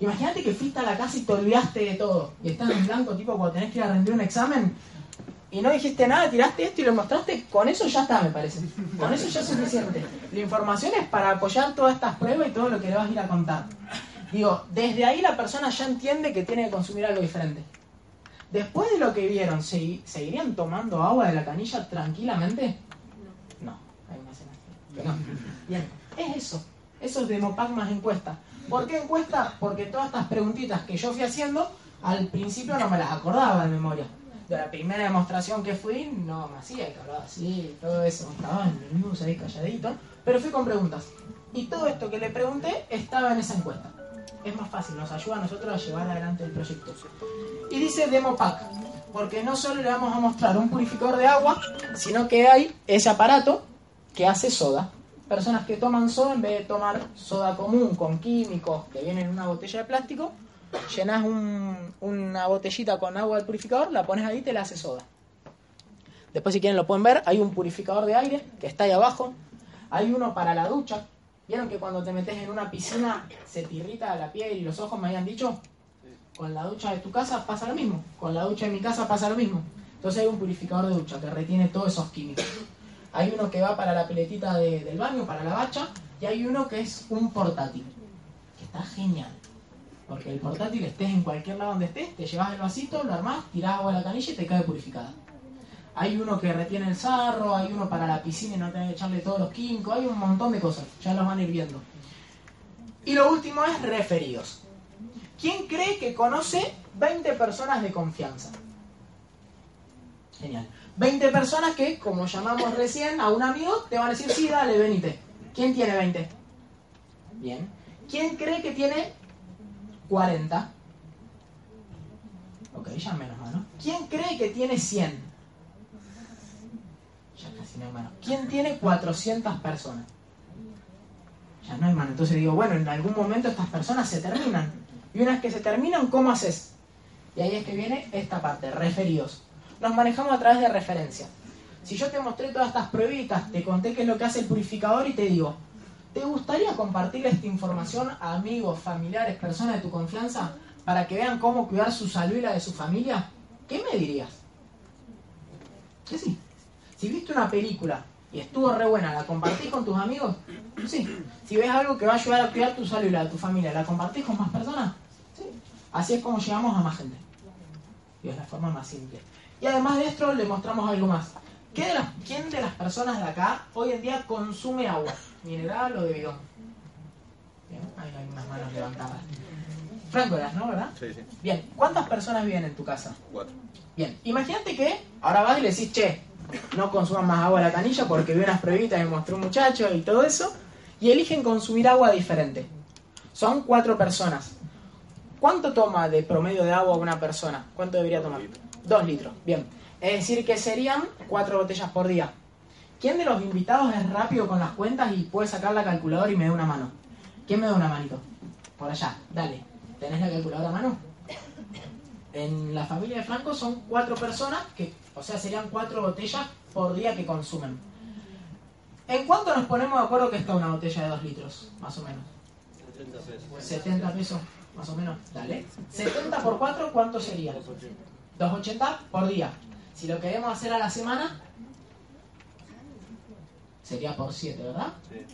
Imagínate que fuiste a la casa y te olvidaste de todo. Y estás en blanco, tipo cuando tenés que ir a rendir un examen. Y no dijiste nada, tiraste esto y lo mostraste. Con eso ya está, me parece. Con eso ya es suficiente. La información es para apoyar todas estas pruebas y todo lo que le vas a ir a contar. Digo, desde ahí la persona ya entiende que tiene que consumir algo diferente. Después de lo que vieron, ¿segui- ¿seguirían tomando agua de la canilla tranquilamente? No. No. Bien, es eso. Eso es Demopac más encuesta. ¿Por qué encuesta? Porque todas estas preguntitas que yo fui haciendo, al principio no me las acordaba de memoria. De la primera demostración que fui, no me hacía que hablaba así, todo eso. Estaba en el news ahí calladito. Pero fui con preguntas. Y todo esto que le pregunté estaba en esa encuesta. Es más fácil, nos ayuda a nosotros a llevar adelante el proyecto. Y dice Demo Pack, porque no solo le vamos a mostrar un purificador de agua, sino que hay ese aparato que hace soda. Personas que toman soda, en vez de tomar soda común con químicos que vienen en una botella de plástico, llenas un- una botellita con agua del purificador, la pones ahí y te la hace soda. Después si quieren lo pueden ver, hay un purificador de aire que está ahí abajo, hay uno para la ducha. ¿Vieron que cuando te metes en una piscina se te irrita la piel y los ojos, me habían dicho? Con la ducha de tu casa pasa lo mismo, con la ducha de mi casa pasa lo mismo. Entonces hay un purificador de ducha que retiene todos esos químicos. Hay uno que va para la peletita de- del baño, para la bacha, y hay uno que es un portátil, que está genial. Porque el portátil estés en cualquier lado donde estés, te llevas el vasito, lo armás, tirás agua a la canilla y te cae purificada. Hay uno que retiene el sarro, hay uno para la piscina y no tener que echarle todos los químicos, hay un montón de cosas, ya los van a ir viendo. Y lo último es referidos. ¿Quién cree que conoce 20 personas de confianza? Genial. 20 personas que, como llamamos recién a un amigo, te van a decir, sí, dale, venite. ¿Quién tiene 20? Bien. ¿Quién cree que tiene 40? Ok, ya menos mano. ¿Quién cree que tiene 100? Ya casi no hay mano. ¿Quién tiene 400 personas? Ya no hay mano. Entonces digo, bueno, en algún momento estas personas se terminan. Y una vez que se terminan, ¿cómo haces? Y ahí es que viene esta parte, referidos. Nos manejamos a través de referencia. Si yo te mostré todas estas pruebitas, te conté qué es lo que hace el purificador y te digo, ¿te gustaría compartir esta información a amigos, familiares, personas de tu confianza para que vean cómo cuidar su salud y la de su familia? ¿Qué me dirías? Que sí. Si viste una película y estuvo re buena, ¿la compartís con tus amigos? Sí. Si ves algo que va a ayudar a cuidar tu salud y la de tu familia, ¿la compartís con más personas? Sí. Así es como llegamos a más gente. Y es la forma más simple. Y además de esto, le mostramos algo más. ¿Qué de las- ¿Quién de las personas de acá hoy en día consume agua? ¿Mineral o de bidón? Bien, ahí hay unas manos levantadas. Franco eras, ¿no? ¿Verdad? Sí, sí. Bien, ¿cuántas personas viven en tu casa? Cuatro. Bien, imagínate que ahora vas y le decís, che, no consuman más agua de la canilla porque vi unas pruebitas que mostró un muchacho y todo eso, y eligen consumir agua diferente. Son cuatro personas. ¿Cuánto toma de promedio de agua una persona? ¿Cuánto debería tomar? Dos litros. Bien. Es decir, que serían cuatro botellas por día. ¿Quién de los invitados es rápido con las cuentas y puede sacar la calculadora y me da una mano? ¿Quién me da una manito? Por allá, dale. ¿Tenés la calculadora a mano? En la familia de Franco son cuatro personas, que, o sea, serían cuatro botellas por día que consumen. ¿En cuánto nos ponemos de acuerdo que está una botella de dos litros? Más o menos. 70 pesos. 70 pesos, más o menos. Dale. 70 por 4, ¿cuánto sería? 280 por día. Si lo queremos hacer a la semana, sería por 7, ¿verdad? Sí.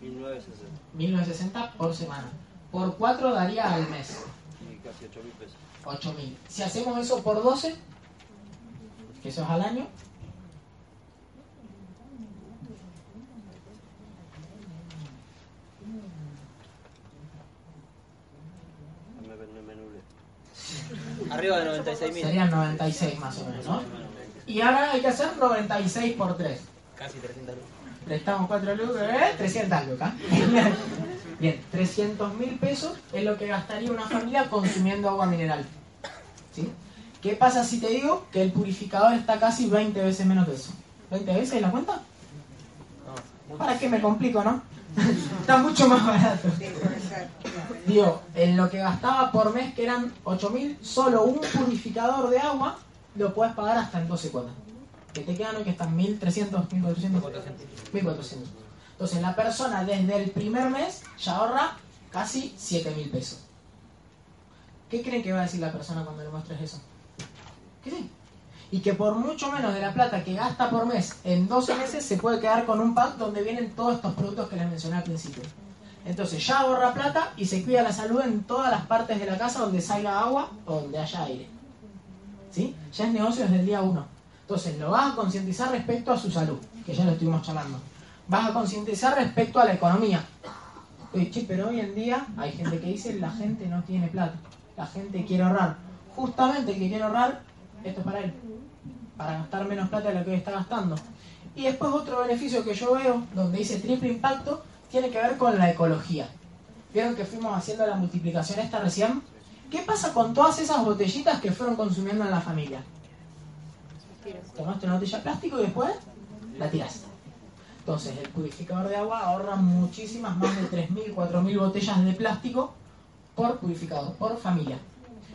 1960. 1960 por semana. Por 4 daría al mes. Y casi 8 mil pesos. 8000. Si hacemos eso por 12, que eso es al año, Me, me, me nublé. Arriba de 96 mil. serían 96 más o menos, ¿no? Y ahora hay que hacer 96 por 3. Casi 300 mil. Prestamos 4 lucas, ¿eh? 300 lucas. Bien, 300 mil pesos es lo que gastaría una familia consumiendo agua mineral. ¿Sí? ¿Qué pasa si te digo que el purificador está casi 20 veces menos de eso? ¿20 veces la cuenta? ¿Para qué me complico, no? está mucho más barato. Digo, en lo que gastaba por mes, que eran 8.000, solo un purificador de agua lo puedes pagar hasta en 12 cuotas. Que te quedan hoy que están 1.300, 1.400. 1.400. Entonces la persona desde el primer mes ya ahorra casi 7.000 pesos. ¿Qué creen que va a decir la persona cuando le muestres eso? Que sí. Y que por mucho menos de la plata que gasta por mes en 12 meses se puede quedar con un pack donde vienen todos estos productos que les mencioné al principio. Entonces ya ahorra plata y se cuida la salud en todas las partes de la casa donde salga agua o donde haya aire. ¿Sí? Ya es negocio desde el día 1. Entonces lo vas a concientizar respecto a su salud, que ya lo estuvimos charlando. Vas a concientizar respecto a la economía. Pero hoy en día hay gente que dice la gente no tiene plata, la gente quiere ahorrar. Justamente el que quiere ahorrar, esto es para él, para gastar menos plata de lo que hoy está gastando. Y después otro beneficio que yo veo, donde dice triple impacto, tiene que ver con la ecología. ¿Vieron que fuimos haciendo la multiplicación esta recién? ¿Qué pasa con todas esas botellitas que fueron consumiendo en la familia? Tomaste una botella de plástico y después la tiraste. Entonces, el purificador de agua ahorra muchísimas, más de 3.000, 4.000 botellas de plástico por purificador, por familia.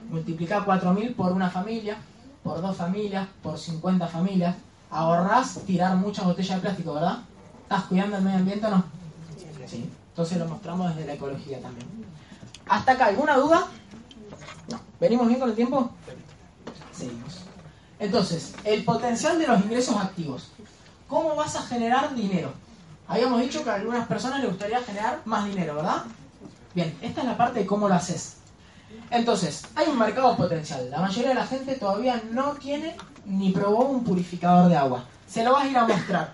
Multiplica 4.000 por una familia, por dos familias, por 50 familias. Ahorrás tirar muchas botellas de plástico, ¿verdad? ¿Estás cuidando el medio ambiente o no? Sí. Entonces lo mostramos desde la ecología también. ¿Hasta acá alguna duda? No. ¿Venimos bien con el tiempo? Seguimos. Entonces, el potencial de los ingresos activos. ¿Cómo vas a generar dinero? Habíamos dicho que a algunas personas les gustaría generar más dinero, ¿verdad? Bien, esta es la parte de cómo lo haces. Entonces, hay un mercado potencial. La mayoría de la gente todavía no tiene ni probó un purificador de agua. Se lo vas a ir a mostrar.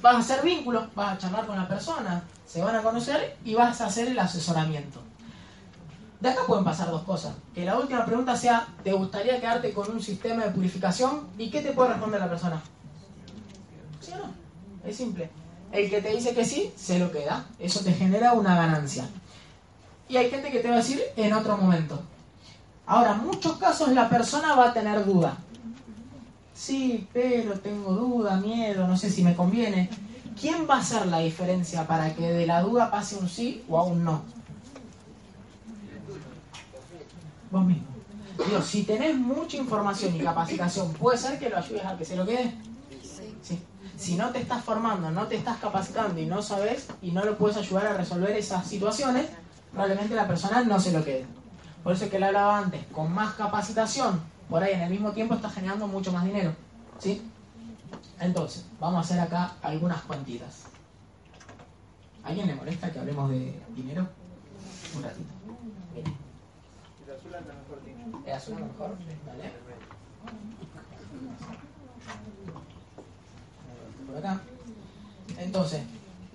Vas a hacer vínculos, vas a charlar con la persona, se van a conocer y vas a hacer el asesoramiento. De acá pueden pasar dos cosas. Que la última pregunta sea, ¿te gustaría quedarte con un sistema de purificación? ¿Y qué te puede responder la persona? ¿Sí o no? Es simple. El que te dice que sí, se lo queda. Eso te genera una ganancia. Y hay gente que te va a decir en otro momento. Ahora, en muchos casos la persona va a tener duda. Sí, pero tengo duda, miedo, no sé si me conviene. ¿Quién va a hacer la diferencia para que de la duda pase un sí o a un no? Vos mismo. Digo, si tenés mucha información y capacitación, ¿puede ser que lo ayudes a que se lo quede? Sí. Si no te estás formando, no te estás capacitando y no sabes y no lo puedes ayudar a resolver esas situaciones, probablemente la persona no se lo quede. Por eso es que le hablaba antes, con más capacitación por ahí en el mismo tiempo estás generando mucho más dinero. ¿Sí? Entonces, vamos a hacer acá algunas cuantitas. ¿A alguien le molesta que hablemos de dinero? Un ratito. Mira. El azul anda mejor. ¿El azul es mejor? Dale. Por acá. Entonces,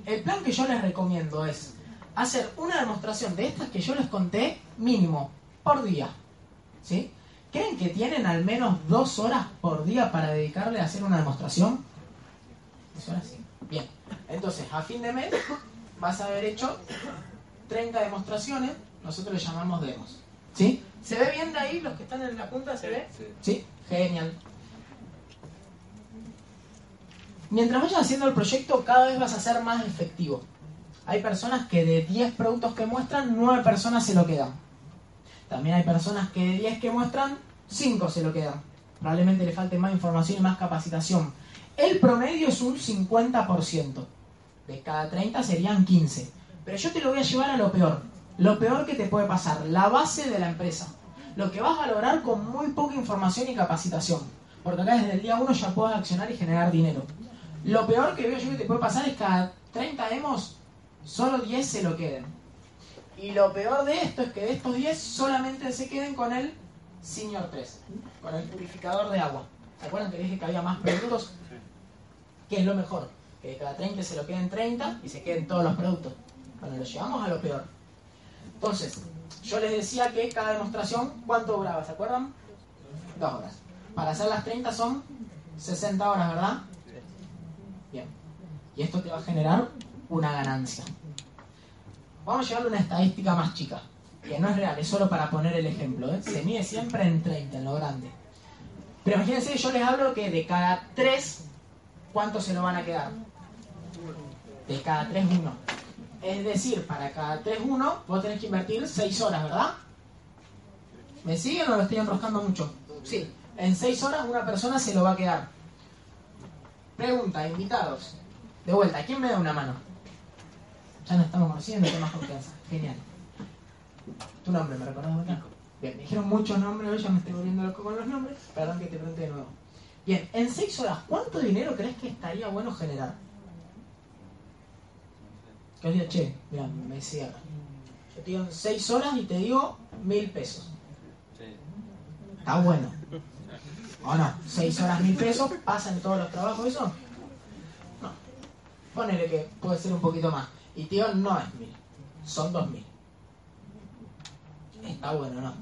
el plan que yo les recomiendo es hacer una demostración de estas que yo les conté mínimo por día. ¿Sí? ¿Creen que tienen al menos dos horas por día para dedicarle a hacer una demostración? Dos horas sí. Bien. Entonces, a fin de mes vas a haber hecho 30 demostraciones, nosotros le llamamos demos. ¿Sí? ¿Se ve bien de ahí los que están en la punta? ¿Se ve? Sí, genial. Mientras vayas haciendo el proyecto, cada vez vas a ser más efectivo. Hay personas que de 10 productos que muestran, 9 personas se lo quedan. También hay personas que de 10 que muestran, 5 se lo quedan. Probablemente le falte más información y más capacitación. El promedio es un 50%. De cada 30 serían 15. Pero yo te lo voy a llevar a lo peor. Lo peor que te puede pasar, la base de la empresa. Lo que vas a lograr con muy poca información y capacitación. Porque acá desde el día 1 ya puedes accionar y generar dinero. Lo peor que veo yo que te puede pasar es que cada 30 demos, solo 10 se lo queden. Y lo peor de esto es que de estos 10 solamente se queden con el Senior 3, con el purificador de agua. ¿Se acuerdan que dije que había más productos? ¿Qué es lo mejor? Que de cada 30 se lo queden 30 y se queden todos los productos. Bueno, lo llevamos a lo peor. Entonces, yo les decía que cada demostración, ¿cuánto duraba? ¿Se acuerdan? Dos horas. Para hacer las 30 son 60 horas, ¿verdad? Bien. Y esto te va a generar una ganancia. Vamos a llevarle una estadística más chica, que no es real, es solo para poner el ejemplo. ¿eh? Se mide siempre en 30, en lo grande. Pero imagínense, yo les hablo que de cada 3, ¿cuántos se lo van a quedar? De cada 3, 1. Es decir, para cada 3, 1, vos tenés que invertir 6 horas, ¿verdad? ¿Me siguen o lo estoy enroscando mucho? Sí. En 6 horas una persona se lo va a quedar. Pregunta, invitados. De vuelta, ¿quién me da una mano? Ya nos estamos conociendo, tengo más confianza. Genial. ¿Tu nombre me recordás, verdad? Bien, me dijeron muchos nombres, hoy ya me estoy volviendo loco con los nombres. Perdón que te pregunte de nuevo. Bien, en 6 horas, ¿cuánto dinero crees que estaría bueno generar? Que os diga, che, mira, me cierra. Yo te digo en 6 horas y te digo mil pesos. Está bueno. ¿O no? 6 horas mil pesos, pasan todos los trabajos eso. No. Ponele que puede ser un poquito más. Y tío, no es mil, son dos mil. Está bueno, ¿no?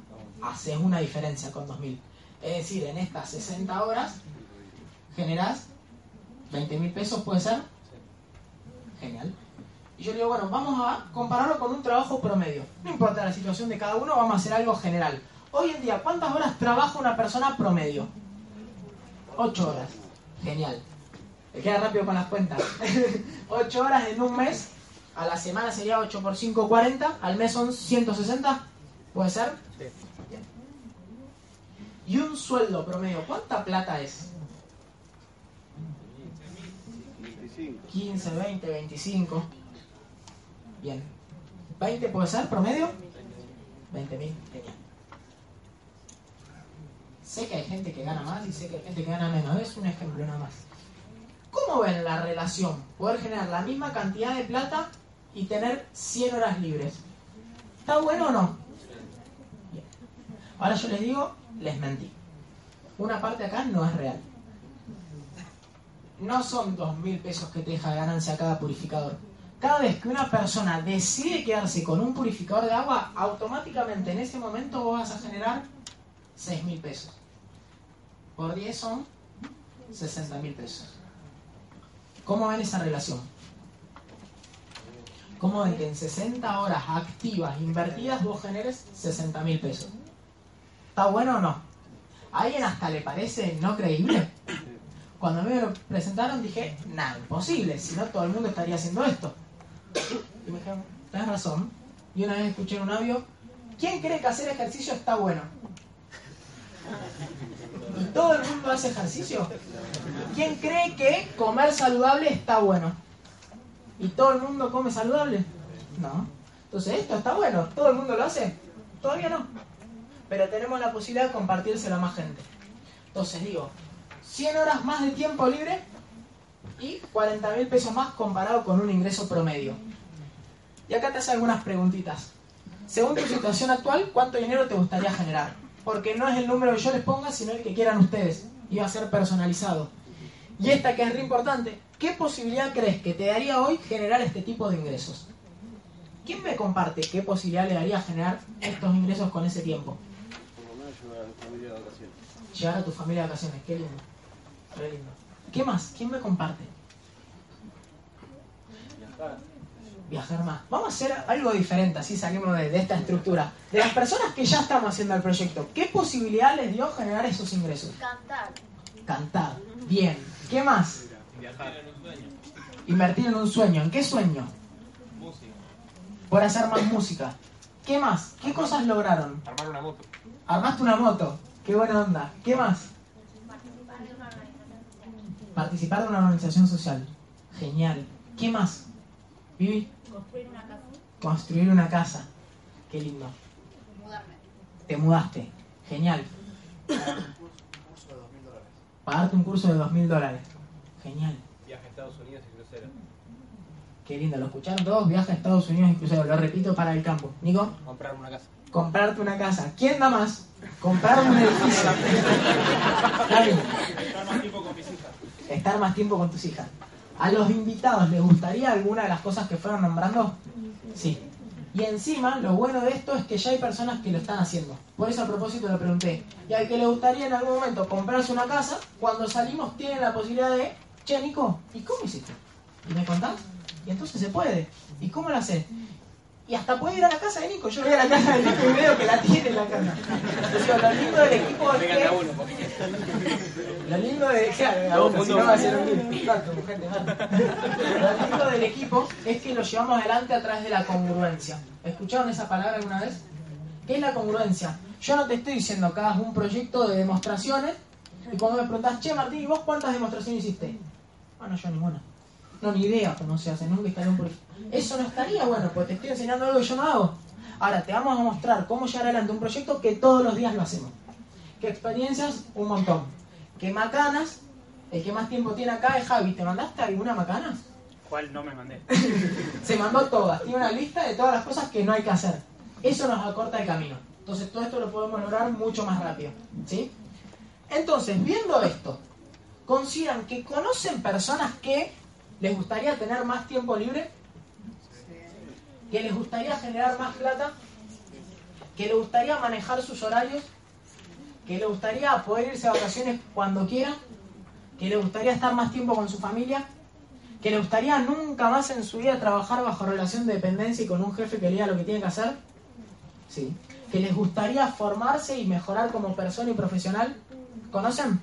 Haces una diferencia con dos mil. Es decir, en estas 60 horas generas 20 mil pesos, ¿puede ser? Genial. Y yo le digo, bueno, vamos a compararlo con un trabajo promedio. No importa la situación de cada uno, vamos a hacer algo general. Hoy en día, ¿cuántas horas trabaja una persona promedio? 8 horas. Genial. Me queda rápido con las cuentas. 8 horas en un mes. A la semana sería 8 por 5, 40. Al mes son 160. ¿Puede ser? Sí. Bien. Y un sueldo promedio, ¿cuánta plata es? 15, 20, 25. Bien. ¿20 puede ser promedio? 20 mil. Genial. Sé que hay gente que gana más y sé que hay gente que gana menos. Es un ejemplo nada más. ¿Cómo ven la relación? Poder generar la misma cantidad de plata y tener 100 horas libres. ¿Está bueno o no? Ahora yo les digo, les mentí. Una parte acá no es real. No son 2.000 pesos que te deja de ganancia cada purificador. Cada vez que una persona decide quedarse con un purificador de agua, automáticamente en ese momento vas a generar 6.000 pesos. Por 10 son 60.000 pesos. ¿Cómo ven esa relación? ¿Cómo ven que en 60 horas activas, invertidas, vos generes 60.000 pesos? ¿Está bueno o no? ¿A alguien hasta le parece no creíble? Cuando me lo presentaron dije, nada, imposible, si no todo el mundo estaría haciendo esto. Y me dijeron, tenés razón. Y una vez escuché en un audio, ¿quién cree que hacer ejercicio está bueno? ¿Y todo el mundo hace ejercicio? ¿Quién cree que comer saludable está bueno? ¿Y todo el mundo come saludable? No. Entonces esto está bueno, ¿todo el mundo lo hace? Todavía no. pero tenemos la posibilidad de compartírselo a más gente. Entonces digo, 100 horas más de tiempo libre y 40 mil pesos más comparado con un ingreso promedio. Y acá te hace algunas preguntitas. Según tu situación actual, ¿cuánto dinero te gustaría generar? Porque no es el número que yo les ponga, sino el que quieran ustedes. Y va a ser personalizado. Y esta que es re importante, ¿qué posibilidad crees que te daría hoy generar este tipo de ingresos? ¿Quién me comparte qué posibilidad le daría generar estos ingresos con ese tiempo? Por lo menos llevar a mi familia de vacaciones. Llevar a tu familia de vacaciones, qué lindo. Re lindo. ¿Qué más? ¿Quién me comparte? Viajar. Viajar más. Vamos a hacer algo diferente, así salimos de, de esta estructura. De las personas que ya estamos haciendo el proyecto, ¿qué posibilidad les dio generar esos ingresos? Cantar. Cantar. Bien. ¿Qué más? Viajar. Invertir en un sueño. ¿En qué sueño? Música. Por hacer más música. ¿Qué más? ¿Qué cosas lograron? Armar una moto. Armaste una moto. Qué buena onda. ¿Qué más? Participar de una organización social. Participar de una organización social. Genial. ¿Qué más? Vivi. Construir una casa. Construir una casa. Qué lindo. Mudarme. Te mudaste. Genial. Pagarte un curso de dos mil dólares. Genial. Viaje a Estados Unidos y crucero. Qué lindo. ¿Lo escucharon todos? Viaje a Estados Unidos y crucero. Lo repito para el campo. Nico. Comprar una casa. Comprarte una casa. ¿Quién da más? Comprar un edificio. Está bien. Estar más tiempo con mis hijas. Estar más tiempo con tus hijas. ¿A los invitados les gustaría alguna de las cosas que fueron nombrando? Sí. Y encima, lo bueno de esto es que ya hay personas que lo están haciendo. Por eso a propósito lo pregunté. Y al que le gustaría en algún momento comprarse una casa, cuando salimos tienen la posibilidad de, che Nico, ¿y cómo hiciste? ¿Y me contás? Y entonces se puede. ¿Y cómo lo haces? Y hasta puede ir a la casa de Nico. Yo voy a la casa de Nico y veo que la tiene en la casa. Entonces, lo lindo del equipo es que... uno, Lo lindo de claro, a Todos uno, si juntos. no va a ser un lío. Exacto, gente, exacto. Lo lindo del equipo es que lo llevamos adelante a través de la congruencia. ¿Escucharon esa palabra alguna vez? ¿Qué es la congruencia? Yo no te estoy diciendo que hagas un proyecto de demostraciones y cuando me preguntas, che Martín, ¿y vos cuántas demostraciones hiciste? Ah, no, yo ninguna. No, ni idea cómo se hace, nunca instalé un proyecto. Eso no estaría bueno, porque te estoy enseñando algo que yo no hago. Ahora, te vamos a mostrar cómo llevar adelante un proyecto que todos los días lo hacemos. ¿Qué experiencias? Un montón. ¿Qué macanas? El que más tiempo tiene acá es Javi. ¿Te mandaste alguna macana? ¿Cuál no me mandé? Se mandó todas. Tiene una lista de todas las cosas que no hay que hacer. Eso nos acorta el camino. Entonces todo esto lo podemos lograr mucho más rápido. ¿Sí? Entonces, viendo esto, ¿consideran que conocen personas que les gustaría tener más tiempo libre? ¿Que les gustaría generar más plata? ¿Que les gustaría manejar sus horarios? ¿Que les gustaría poder irse a vacaciones cuando quieran? ¿Que les gustaría estar más tiempo con su familia? ¿Que le gustaría nunca más en su vida trabajar bajo relación de dependencia y con un jefe que le diga lo que tiene que hacer? Sí. ¿Que les gustaría formarse y mejorar como persona y profesional? ¿Conocen?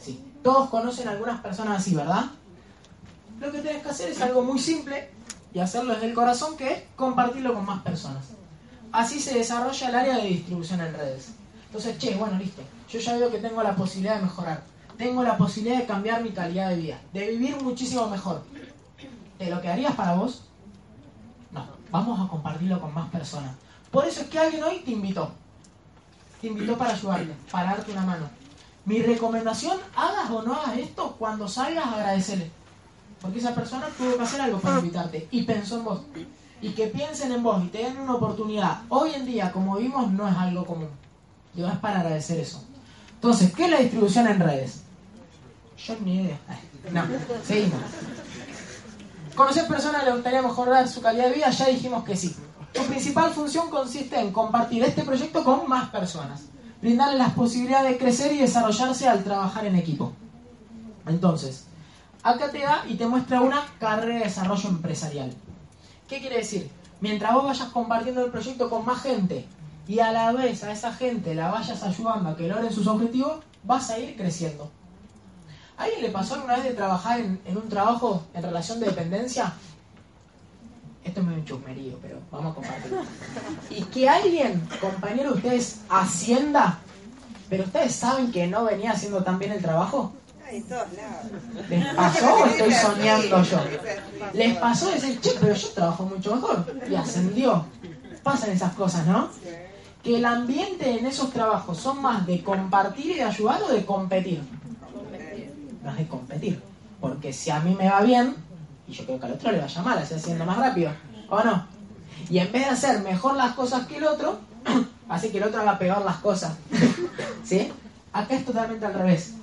Sí. Todos conocen algunas personas así, ¿verdad? Lo que tienes que hacer es algo muy simple y hacerlo desde el corazón, que es compartirlo con más personas. Así se desarrolla el área de distribución en redes. Entonces, che, bueno, listo. Yo ya veo que tengo la posibilidad de mejorar. Tengo la posibilidad de cambiar mi calidad de vida, de vivir muchísimo mejor. ¿Te lo quedarías para vos? No, vamos a compartirlo con más personas. Por eso es que alguien hoy te invitó. Te invitó para ayudarte, para darte una mano. Mi recomendación, hagas o no hagas esto, cuando salgas agradecele. Porque esa persona tuvo que hacer algo para invitarte y pensó en vos. Y que piensen en vos y te den una oportunidad. Hoy en día, como vimos, no es algo común. Digo, es para agradecer eso. Entonces, ¿qué es la distribución en redes? Yo ni idea. No, seguimos. ¿Conocer personas que le gustaría mejorar su calidad de vida? Ya dijimos que sí. Su principal función consiste en compartir este proyecto con más personas, brindarles las posibilidades de crecer y desarrollarse al trabajar en equipo. Entonces, acá te da y te muestra una carrera de desarrollo empresarial. ¿Qué quiere decir? Mientras vos vayas compartiendo el proyecto con más gente y a la vez a esa gente la vayas ayudando a que logren sus objetivos, vas a ir creciendo. ¿A alguien le pasó alguna vez de trabajar en, en un trabajo en relación de dependencia? Esto es medio un chusmerío, pero vamos a compartirlo. Y que alguien, compañero de ustedes, hacienda, pero ustedes saben que no venía haciendo tan bien el trabajo. Ay, en todos lados. ¿Les pasó o estoy soñando yo? Les pasó decir, che, pero yo trabajo mucho mejor. Y ascendió. Pasan esas cosas, ¿no? que el ambiente en esos trabajos son más de compartir y de ayudar o de competir. Más de competir. Porque si a mí me va bien, y yo creo que al otro le vaya mal, así haciendo más rápido, ¿o no? Y en vez de hacer mejor las cosas que el otro, hace que el otro haga peor las cosas. ¿Sí? Acá es totalmente al revés.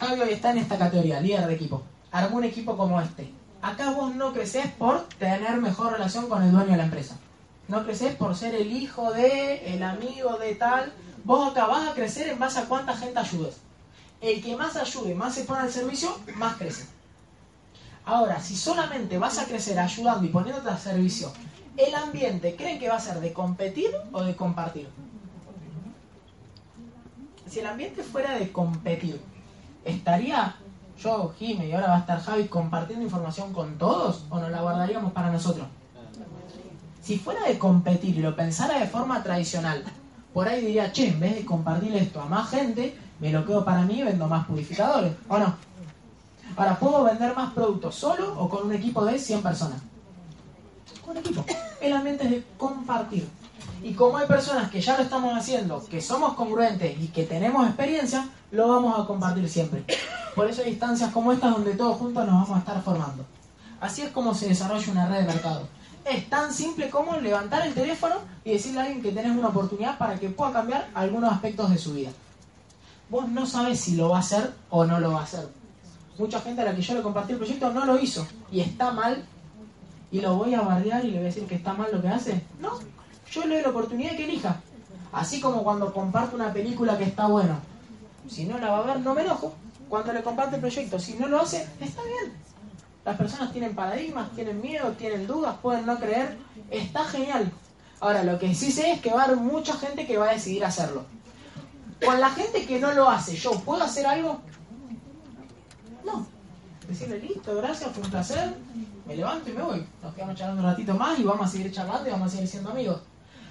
Javi está en esta categoría, líder de equipo. Armó un equipo como este. Acá vos no creces por tener mejor relación con el dueño de la empresa. No creces por ser el hijo de, el amigo de tal. Vos acá vas a crecer en base a cuánta gente ayudes. El que más ayude, más se pone al servicio, más crece. Ahora, si solamente vas a crecer ayudando y poniéndote al servicio, el ambiente, ¿creen que va a ser de competir o de compartir? Si el ambiente fuera de competir, ¿estaría yo, Jime, y ahora va a estar Javi compartiendo información con todos o nos la guardaríamos para nosotros? Si fuera de competir y lo pensara de forma tradicional, por ahí diría, che, en vez de compartir esto a más gente, me lo quedo para mí y vendo más purificadores, ¿o no? Ahora, ¿puedo vender más productos solo o con un equipo de 100 personas? Con equipo. El ambiente es de compartir. Y como hay personas que ya lo estamos haciendo, que somos congruentes y que tenemos experiencia, lo vamos a compartir siempre. Por eso hay instancias como estas donde todos juntos nos vamos a estar formando. Así es como se desarrolla una red de mercado. Es tan simple como levantar el teléfono y decirle a alguien que tenés una oportunidad para que pueda cambiar algunos aspectos de su vida. Vos no sabes si lo va a hacer o no lo va a hacer. Mucha gente a la que yo le compartí el proyecto no lo hizo y está mal y lo voy a bardear y le voy a decir que está mal lo que hace. No, yo le doy la oportunidad que elija. Así como cuando comparto una película que está buena. Si no la va a ver, no me enojo. Cuando le comparto el proyecto, si no lo hace, está bien. Las personas tienen paradigmas, tienen miedo, tienen dudas, pueden no creer. Está genial. Ahora, lo que sí sé es que va a haber mucha gente que va a decidir hacerlo. Con la gente que no lo hace, ¿yo puedo hacer algo? No. Decirle, listo, gracias, fue un placer. Me levanto y me voy. Nos quedamos charlando un ratito más y vamos a seguir charlando y vamos a seguir siendo amigos.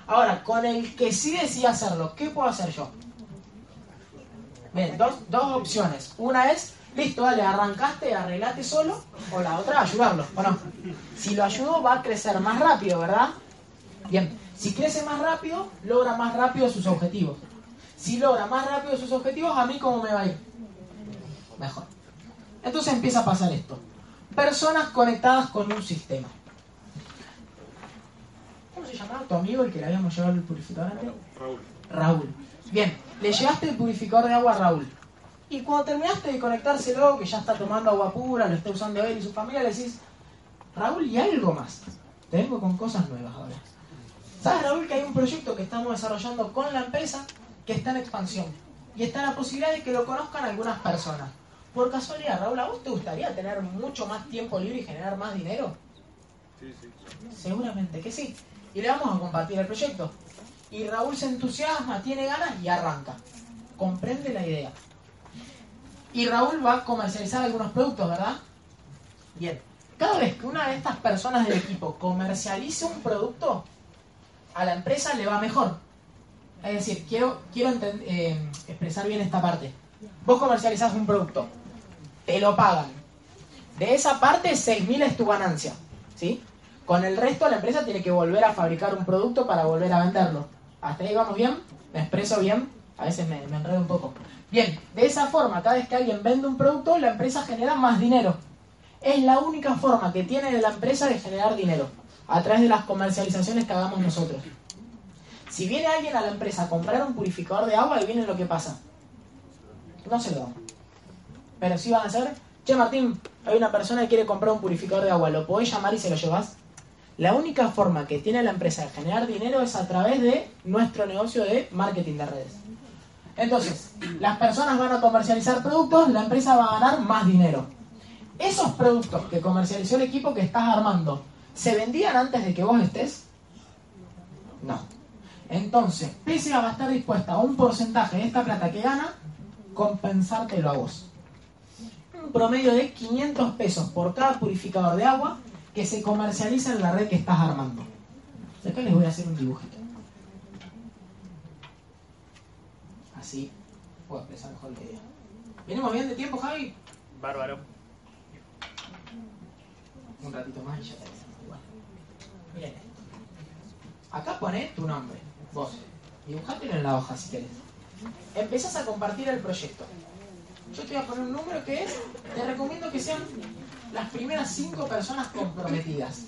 Ahora, con el que sí decide hacerlo, ¿qué puedo hacer yo? Bien, dos, dos opciones. Una es, listo, dale, arrancaste, arreglaste solo. O la otra, ayudarlo. Bueno, si lo ayudo va a crecer más rápido, ¿verdad? Bien, si crece más rápido, logra más rápido sus objetivos. Si logra más rápido sus objetivos, ¿a mí cómo me va a ir? Mejor. Entonces empieza a pasar esto. Personas conectadas con un sistema. ¿Cómo se llamaba tu amigo el que le habíamos llevado el purificador antes? Raúl. Raúl. Bien, le llevaste el purificador de agua a Raúl. Y cuando terminaste de conectárselo, que ya está tomando agua pura, lo está usando él y su familia, le decís, Raúl, y algo más. Te vengo con cosas nuevas ahora. ¿Sabes, Raúl, que hay un proyecto que estamos desarrollando con la empresa que está en expansión? Y está la posibilidad de que lo conozcan algunas personas. Por casualidad, Raúl, ¿a vos te gustaría tener mucho más tiempo libre y generar más dinero? Sí, sí. Seguramente que sí. Y le vamos a compartir el proyecto. Y Raúl se entusiasma, tiene ganas y arranca. Comprende la idea. Y Raúl va a comercializar algunos productos, ¿verdad? Bien. Cada vez que una de estas personas del equipo comercialice un producto, a la empresa le va mejor. Es decir, quiero, quiero eh, expresar bien esta parte. Vos comercializás un producto, te lo pagan. De esa parte, 6.000 es tu ganancia. ¿Sí? Con el resto, la empresa tiene que volver a fabricar un producto para volver a venderlo. ¿Hasta ahí vamos bien? ¿Me expreso bien? A veces me, me enredo un poco. Bien, de esa forma, cada vez que alguien vende un producto, la empresa genera más dinero. Es la única forma que tiene la empresa de generar dinero, a través de las comercializaciones que hagamos nosotros. Si viene alguien a la empresa a comprar un purificador de agua, y viene lo que pasa. No se lo. Pero si van a hacer, che Martín, hay una persona que quiere comprar un purificador de agua, ¿lo podés llamar y se lo llevas? La única forma que tiene la empresa de generar dinero es a través de nuestro negocio de marketing de redes. Entonces, las personas van a comercializar productos, la empresa va a ganar más dinero. Esos productos que comercializó el equipo que estás armando, ¿se vendían antes de que vos estés? No. Entonces, PSA va a estar dispuesta a un porcentaje de esta plata que gana, compensártelo a vos. Un promedio de 500 pesos por cada purificador de agua que se comercializa en la red que estás armando. Acá les voy a hacer un dibujito. Así puedo expresar mejor la idea. ¿Venimos bien de tiempo, Javi? Bárbaro. Un ratito más y ya te igual. Miren esto. Acá pone tu nombre. vos. Dibujátelo en la hoja si querés. Empezás a compartir el proyecto. Yo te voy a poner un número que es, te recomiendo que sean las primeras cinco personas comprometidas.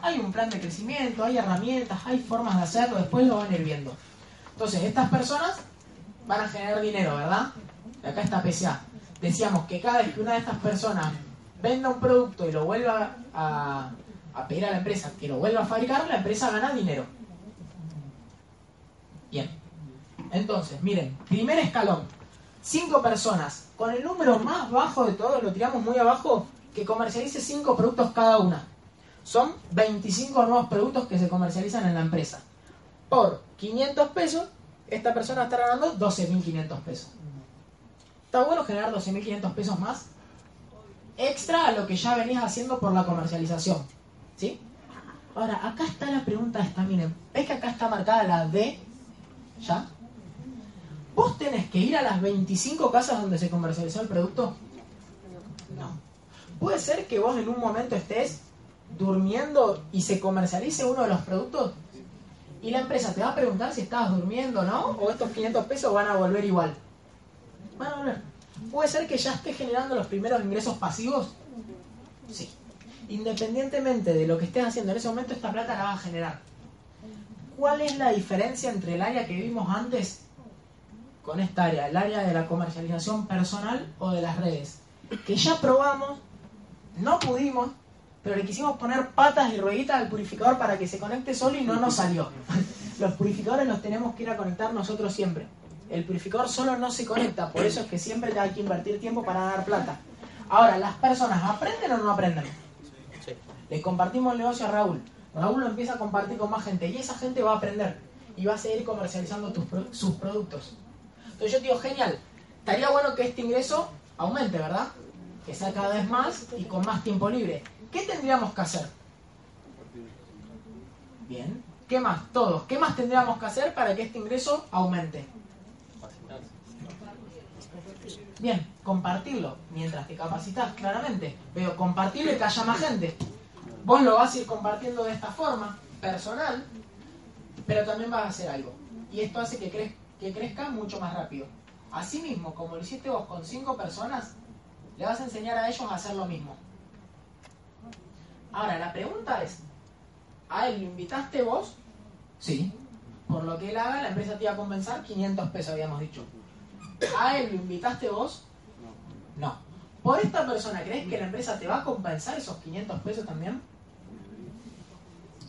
Hay un plan de crecimiento, hay herramientas, hay formas de hacerlo, después lo van a ir viendo. Entonces, estas personas van a generar dinero, ¿verdad? Y acá está PCA. Decíamos que cada vez que una de estas personas venda un producto y lo vuelva a, a pedir a la empresa que lo vuelva a fabricar, la empresa gana dinero. Bien. Entonces, miren, primer escalón. Cinco personas. Con el número más bajo de todos, lo tiramos muy abajo, que comercialice cinco productos cada una. Son 25 nuevos productos que se comercializan en la empresa. Por 500 pesos, esta persona está ganando 12.500 pesos. ¿Está bueno generar 12.500 pesos más? Extra a lo que ya venís haciendo por la comercialización. ¿Sí? Ahora, acá está la pregunta esta, miren. ¿Ves que acá está marcada la D? ¿Ya? ¿Vos tenés que ir a las 25 casas donde se comercializó el producto? No. Puede ser que vos en un momento estés durmiendo y se comercialice uno de los productos y la empresa te va a preguntar si estabas durmiendo o no, o estos 500 pesos van a volver igual. Van a volver. Puede ser que ya estés generando los primeros ingresos pasivos. Sí. Independientemente de lo que estés haciendo en ese momento, esta plata la va a generar. ¿Cuál es la diferencia entre el área que vimos antes con esta área? El área de la comercialización personal o de las redes. Que ya probamos, no pudimos, pero le quisimos poner patas y rueditas al purificador para que se conecte solo y no nos salió. Los purificadores los tenemos que ir a conectar nosotros siempre. El purificador solo no se conecta, por eso es que siempre hay que invertir tiempo para ganar plata. Ahora, ¿las personas aprenden o no aprenden? Le compartimos el negocio a Raúl. Raúl lo empieza a compartir con más gente y esa gente va a aprender y va a seguir comercializando tus sus productos. Entonces yo digo, genial, estaría bueno que este ingreso aumente, ¿verdad? Que sea cada vez más y con más tiempo libre. ¿Qué tendríamos que hacer? Bien. ¿Qué más? Todos. ¿Qué más tendríamos que hacer para que este ingreso aumente? Bien, compartirlo mientras te capacitas, claramente. Pero compartirlo y que haya más gente. Vos lo vas a ir compartiendo de esta forma, personal, pero también vas a hacer algo. Y esto hace que, crez- que crezca mucho más rápido. Asimismo, como lo hiciste vos con cinco personas, le vas a enseñar a ellos a hacer lo mismo. Ahora, la pregunta es, ¿a él lo invitaste vos? Sí. Por lo que él haga, la empresa te iba a compensar 500 pesos, habíamos dicho. ¿A él lo invitaste vos? No. ¿Por esta persona crees que la empresa te va a compensar esos 500 pesos también?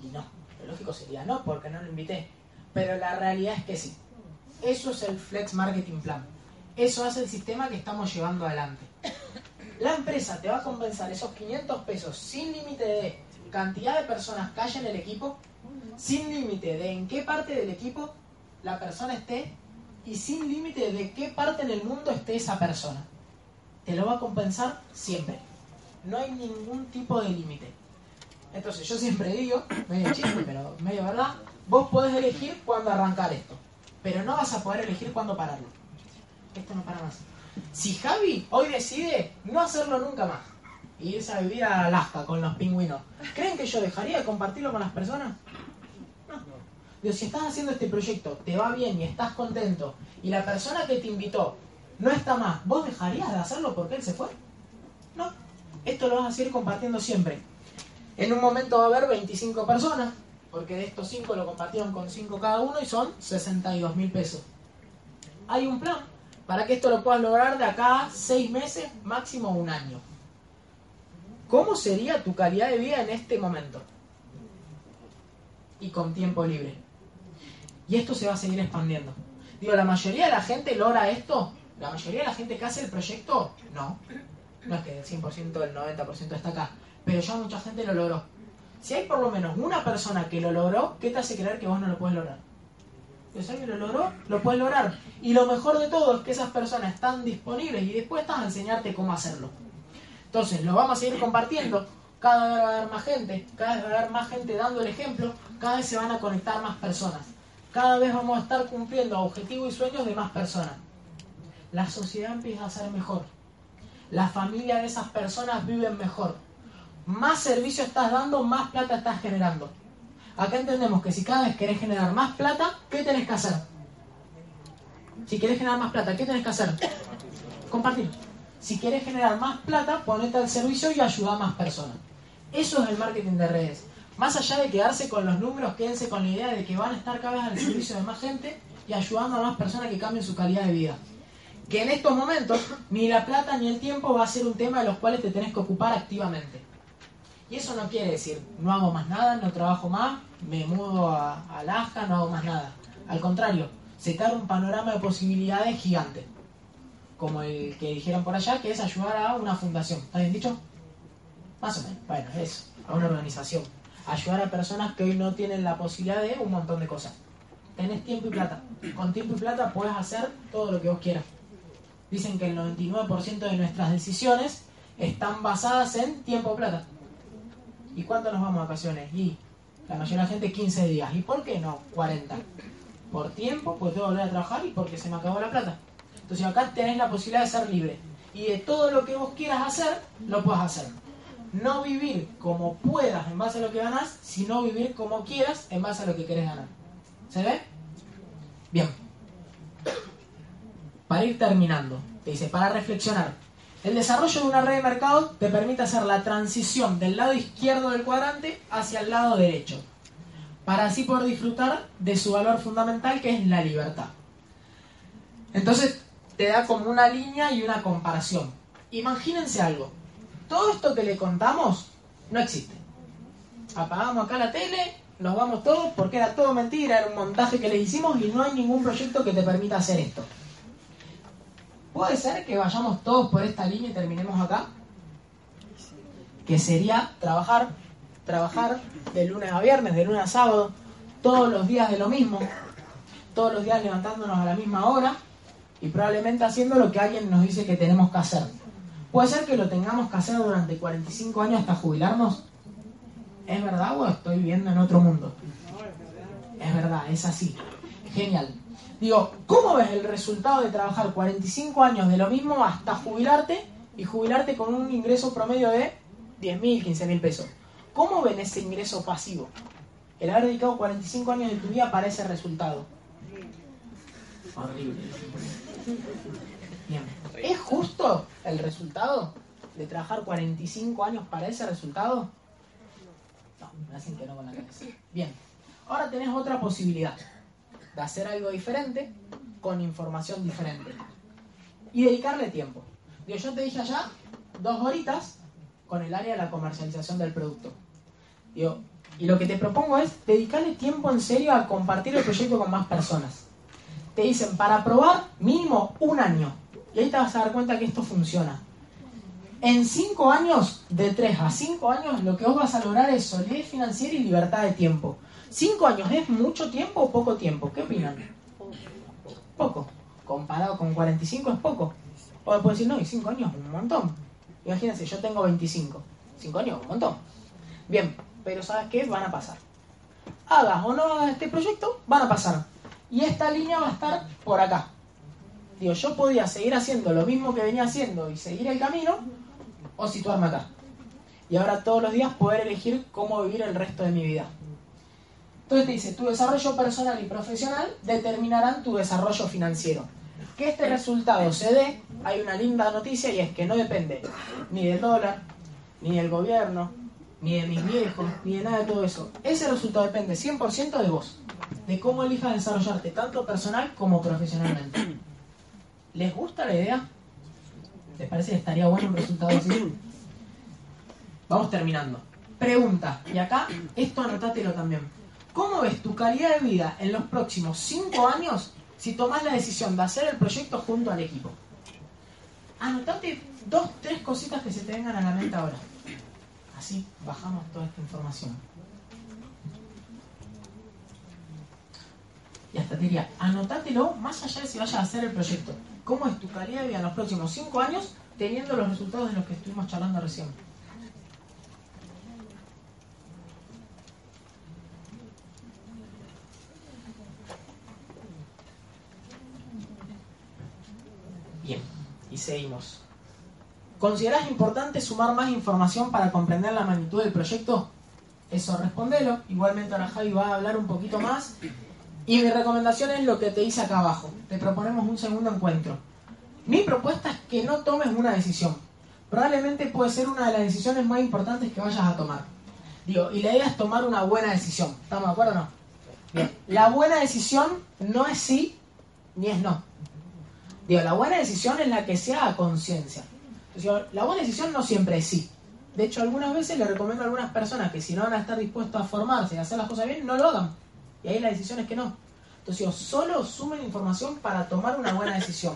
Y no. Lo lógico sería no, porque no lo invité. Pero la realidad es que sí. Eso es el Flex Marketing Plan. Eso hace el sistema que estamos llevando adelante. La empresa te va a compensar esos 500 pesos sin límite de cantidad de personas que haya en el equipo, sin límite de en qué parte del equipo la persona esté y sin límite de qué parte en el mundo esté esa persona. Te lo va a compensar siempre. No hay ningún tipo de límite. Entonces yo siempre digo, medio chiste, pero medio verdad, vos podés elegir cuándo arrancar esto, pero no vas a poder elegir cuándo pararlo. Esto no para más. Si Javi hoy decide no hacerlo nunca más y irse a vivir a Alaska con los pingüinos, ¿creen que yo dejaría de compartirlo con las personas? No. Si estás haciendo este proyecto, te va bien y estás contento, y la persona que te invitó no está más, ¿vos dejarías de hacerlo porque él se fue? No. Esto lo vas a seguir compartiendo siempre. En un momento va a haber 25 personas, porque de estos 5 lo compartieron con 5 cada uno y son 62 mil pesos. Hay un plan para que esto lo puedas lograr de acá a 6 meses, máximo un año. ¿Cómo sería tu calidad de vida en este momento? Y con tiempo libre. Y esto se va a seguir expandiendo. Digo, ¿la mayoría de la gente logra esto? ¿La mayoría de la gente que hace el proyecto? No. No es que el 100%, el 90% está acá. Pero ya mucha gente lo logró. Si hay por lo menos una persona que lo logró, ¿qué te hace creer que vos no lo puedes lograr? Pero si alguien lo logró, lo puedes lograr. Y lo mejor de todo es que esas personas están disponibles y dispuestas a enseñarte cómo hacerlo. Entonces, lo vamos a seguir compartiendo. Cada vez va a haber más gente, cada vez va a haber más gente dando el ejemplo, cada vez se van a conectar más personas. Cada vez vamos a estar cumpliendo objetivos y sueños de más personas. La sociedad empieza a ser mejor. La familia de esas personas viven mejor. Más servicio estás dando, más plata estás generando. Acá entendemos que si cada vez querés generar más plata, ¿qué tenés que hacer? Si querés generar más plata, ¿qué tenés que hacer? Compartir. Si querés generar más plata, ponete al servicio y ayuda a más personas. Eso es el marketing de redes. Más allá de quedarse con los números, quédense con la idea de que van a estar cada vez al servicio de más gente y ayudando a más personas que cambien su calidad de vida. Que en estos momentos ni la plata ni el tiempo va a ser un tema de los cuales te tenés que ocupar activamente. Y eso no quiere decir, no hago más nada, no trabajo más, me mudo a, Alaska, no hago más nada. Al contrario, se abre un panorama de posibilidades gigante. Como el que dijeron por allá, que es ayudar a una fundación. ¿Está bien dicho? Más o menos. Bueno, eso. A una organización. Ayudar a personas que hoy no tienen la posibilidad de un montón de cosas. Tenés tiempo y plata. Con tiempo y plata puedes hacer todo lo que vos quieras. Dicen que el 99% de nuestras decisiones están basadas en tiempo y plata. ¿Y cuánto nos vamos a vacaciones? Y la mayoría de la gente 15 días. ¿Y por qué no 40? Por tiempo, porque tengo que volver a trabajar y porque se me acabó la plata. Entonces acá tenés la posibilidad de ser libre. Y de todo lo que vos quieras hacer, lo puedes hacer. No vivir como puedas en base a lo que ganas, sino vivir como quieras en base a lo que querés ganar. ¿Se ve? Bien. Para ir terminando, te dice, para reflexionar. El desarrollo de una red de mercado te permite hacer la transición del lado izquierdo del cuadrante hacia el lado derecho, para así poder disfrutar de su valor fundamental que es la libertad. Entonces te da como una línea y una comparación. Imagínense algo, todo esto que le contamos no existe. Apagamos acá la tele, nos vamos todos porque era todo mentira, era un montaje que les hicimos y no hay ningún proyecto que te permita hacer esto. ¿Puede ser que vayamos todos por esta línea y terminemos acá? Que sería trabajar, trabajar de lunes a viernes, de lunes a sábado, todos los días de lo mismo, todos los días levantándonos a la misma hora y probablemente haciendo lo que alguien nos dice que tenemos que hacer. ¿Puede ser que lo tengamos que hacer durante 45 años hasta jubilarnos? ¿Es verdad o estoy viviendo en otro mundo? Es verdad, es así. Genial. Digo, ¿cómo ves el resultado de trabajar 45 años de lo mismo hasta jubilarte y jubilarte con un ingreso promedio de 10.000, 15.000 pesos? ¿Cómo ven ese ingreso pasivo? El haber dedicado 45 años de tu vida para ese resultado. Horrible. Bien. ¿Es justo el resultado de trabajar 45 años para ese resultado? No, me hacen que no con la cabeza. Bien. Ahora tenés otra posibilidad de hacer algo diferente con información diferente y dedicarle tiempo. Digo, yo te dije allá dos horitas con el área de la comercialización del producto. Digo, y lo que te propongo es dedicarle tiempo en serio a compartir el proyecto con más personas. Te dicen, para probar mínimo un año. Y ahí te vas a dar cuenta que esto funciona. En cinco años, de tres a cinco años, lo que vos vas a lograr es solidez financiera y libertad de tiempo. ¿Cinco años es mucho tiempo o poco tiempo? ¿Qué opinan? Poco. Comparado con 45 es poco. O después decir, no, y cinco años es un montón. Imagínense, yo tengo 25. Cinco años es un montón. Bien, pero ¿sabes qué? Van a pasar. Hagas o no hagas este proyecto, van a pasar. Y esta línea va a estar por acá. Digo, yo podía seguir haciendo lo mismo que venía haciendo y seguir el camino, o situarme acá. Y ahora todos los días poder elegir cómo vivir el resto de mi vida. Entonces te dice, tu desarrollo personal y profesional determinarán tu desarrollo financiero. Que este resultado se dé, hay una linda noticia y es que no depende ni del dólar, ni del gobierno, ni de mis viejos, ni de nada de todo eso. Ese resultado depende 100% de vos, de cómo elijas desarrollarte tanto personal como profesionalmente. ¿Les gusta la idea? ¿Les parece que estaría bueno un resultado así? Vamos terminando. Pregunta, y acá esto anotátelo también. ¿Cómo ves tu calidad de vida en los próximos 5 años si tomás la decisión de hacer el proyecto junto al equipo? Anotate dos, tres cositas que se te vengan a la mente ahora. Así bajamos toda esta información. Y hasta te diría, anotátelo más allá de si vayas a hacer el proyecto. ¿Cómo es tu calidad de vida en los próximos 5 años teniendo los resultados de los que estuvimos charlando recién? Bien, y seguimos. ¿Considerás importante sumar más información para comprender la magnitud del proyecto? eso respondelo. Igualmente ahora Javi va a hablar un poquito más. Y mi recomendación es lo que te hice acá abajo. Te proponemos un segundo encuentro. Mi propuesta es que no tomes una decisión. Probablemente puede ser una de las decisiones más importantes que vayas a tomar. Digo, y la idea es tomar una buena decisión. ¿Estamos de acuerdo o no? Bien. La buena decisión no es sí ni es no. Digo, la buena decisión es la que sea a conciencia. La buena decisión no siempre es sí. De hecho, algunas veces le recomiendo a algunas personas que si no van a estar dispuestos a formarse y a hacer las cosas bien, no lo hagan. Y ahí la decisión es que no. Entonces, digo, solo sumen información para tomar una buena decisión.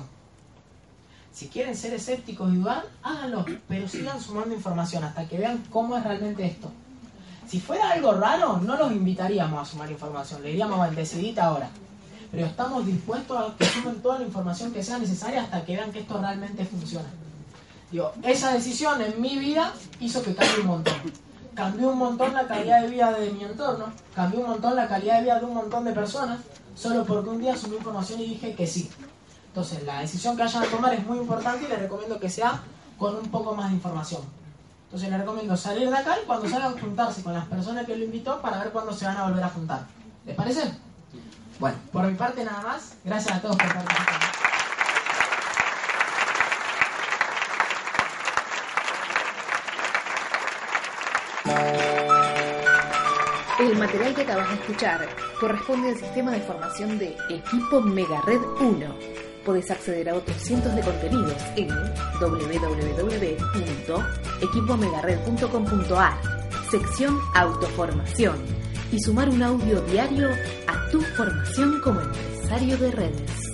Si quieren ser escépticos y dudar, háganlo, pero sigan sumando información hasta que vean cómo es realmente esto. Si fuera algo raro, no los invitaríamos a sumar información, le diríamos, bueno, decidite ahora. Pero estamos dispuestos a que sumen toda la información que sea necesaria hasta que vean que esto realmente funciona. Digo, esa decisión en mi vida hizo que cambie un montón. Cambió un montón la calidad de vida de mi entorno, cambió un montón la calidad de vida de un montón de personas, solo porque un día sumí información y dije que sí. Entonces, la decisión que vayan a tomar es muy importante y les recomiendo que sea con un poco más de información. Entonces, les recomiendo salir de acá y cuando salgan juntarse con las personas que lo invitó para ver cuándo se van a volver a juntar. ¿Les parece? Bueno, por mi parte nada más. Gracias a todos por participar. El material que acabas de escuchar corresponde al sistema de formación de Equipo Megared 1. Podés acceder a otros cientos de contenidos en www.equipomegared.com.ar, sección Autoformación, y sumar un audio diario a tu formación como empresario de redes.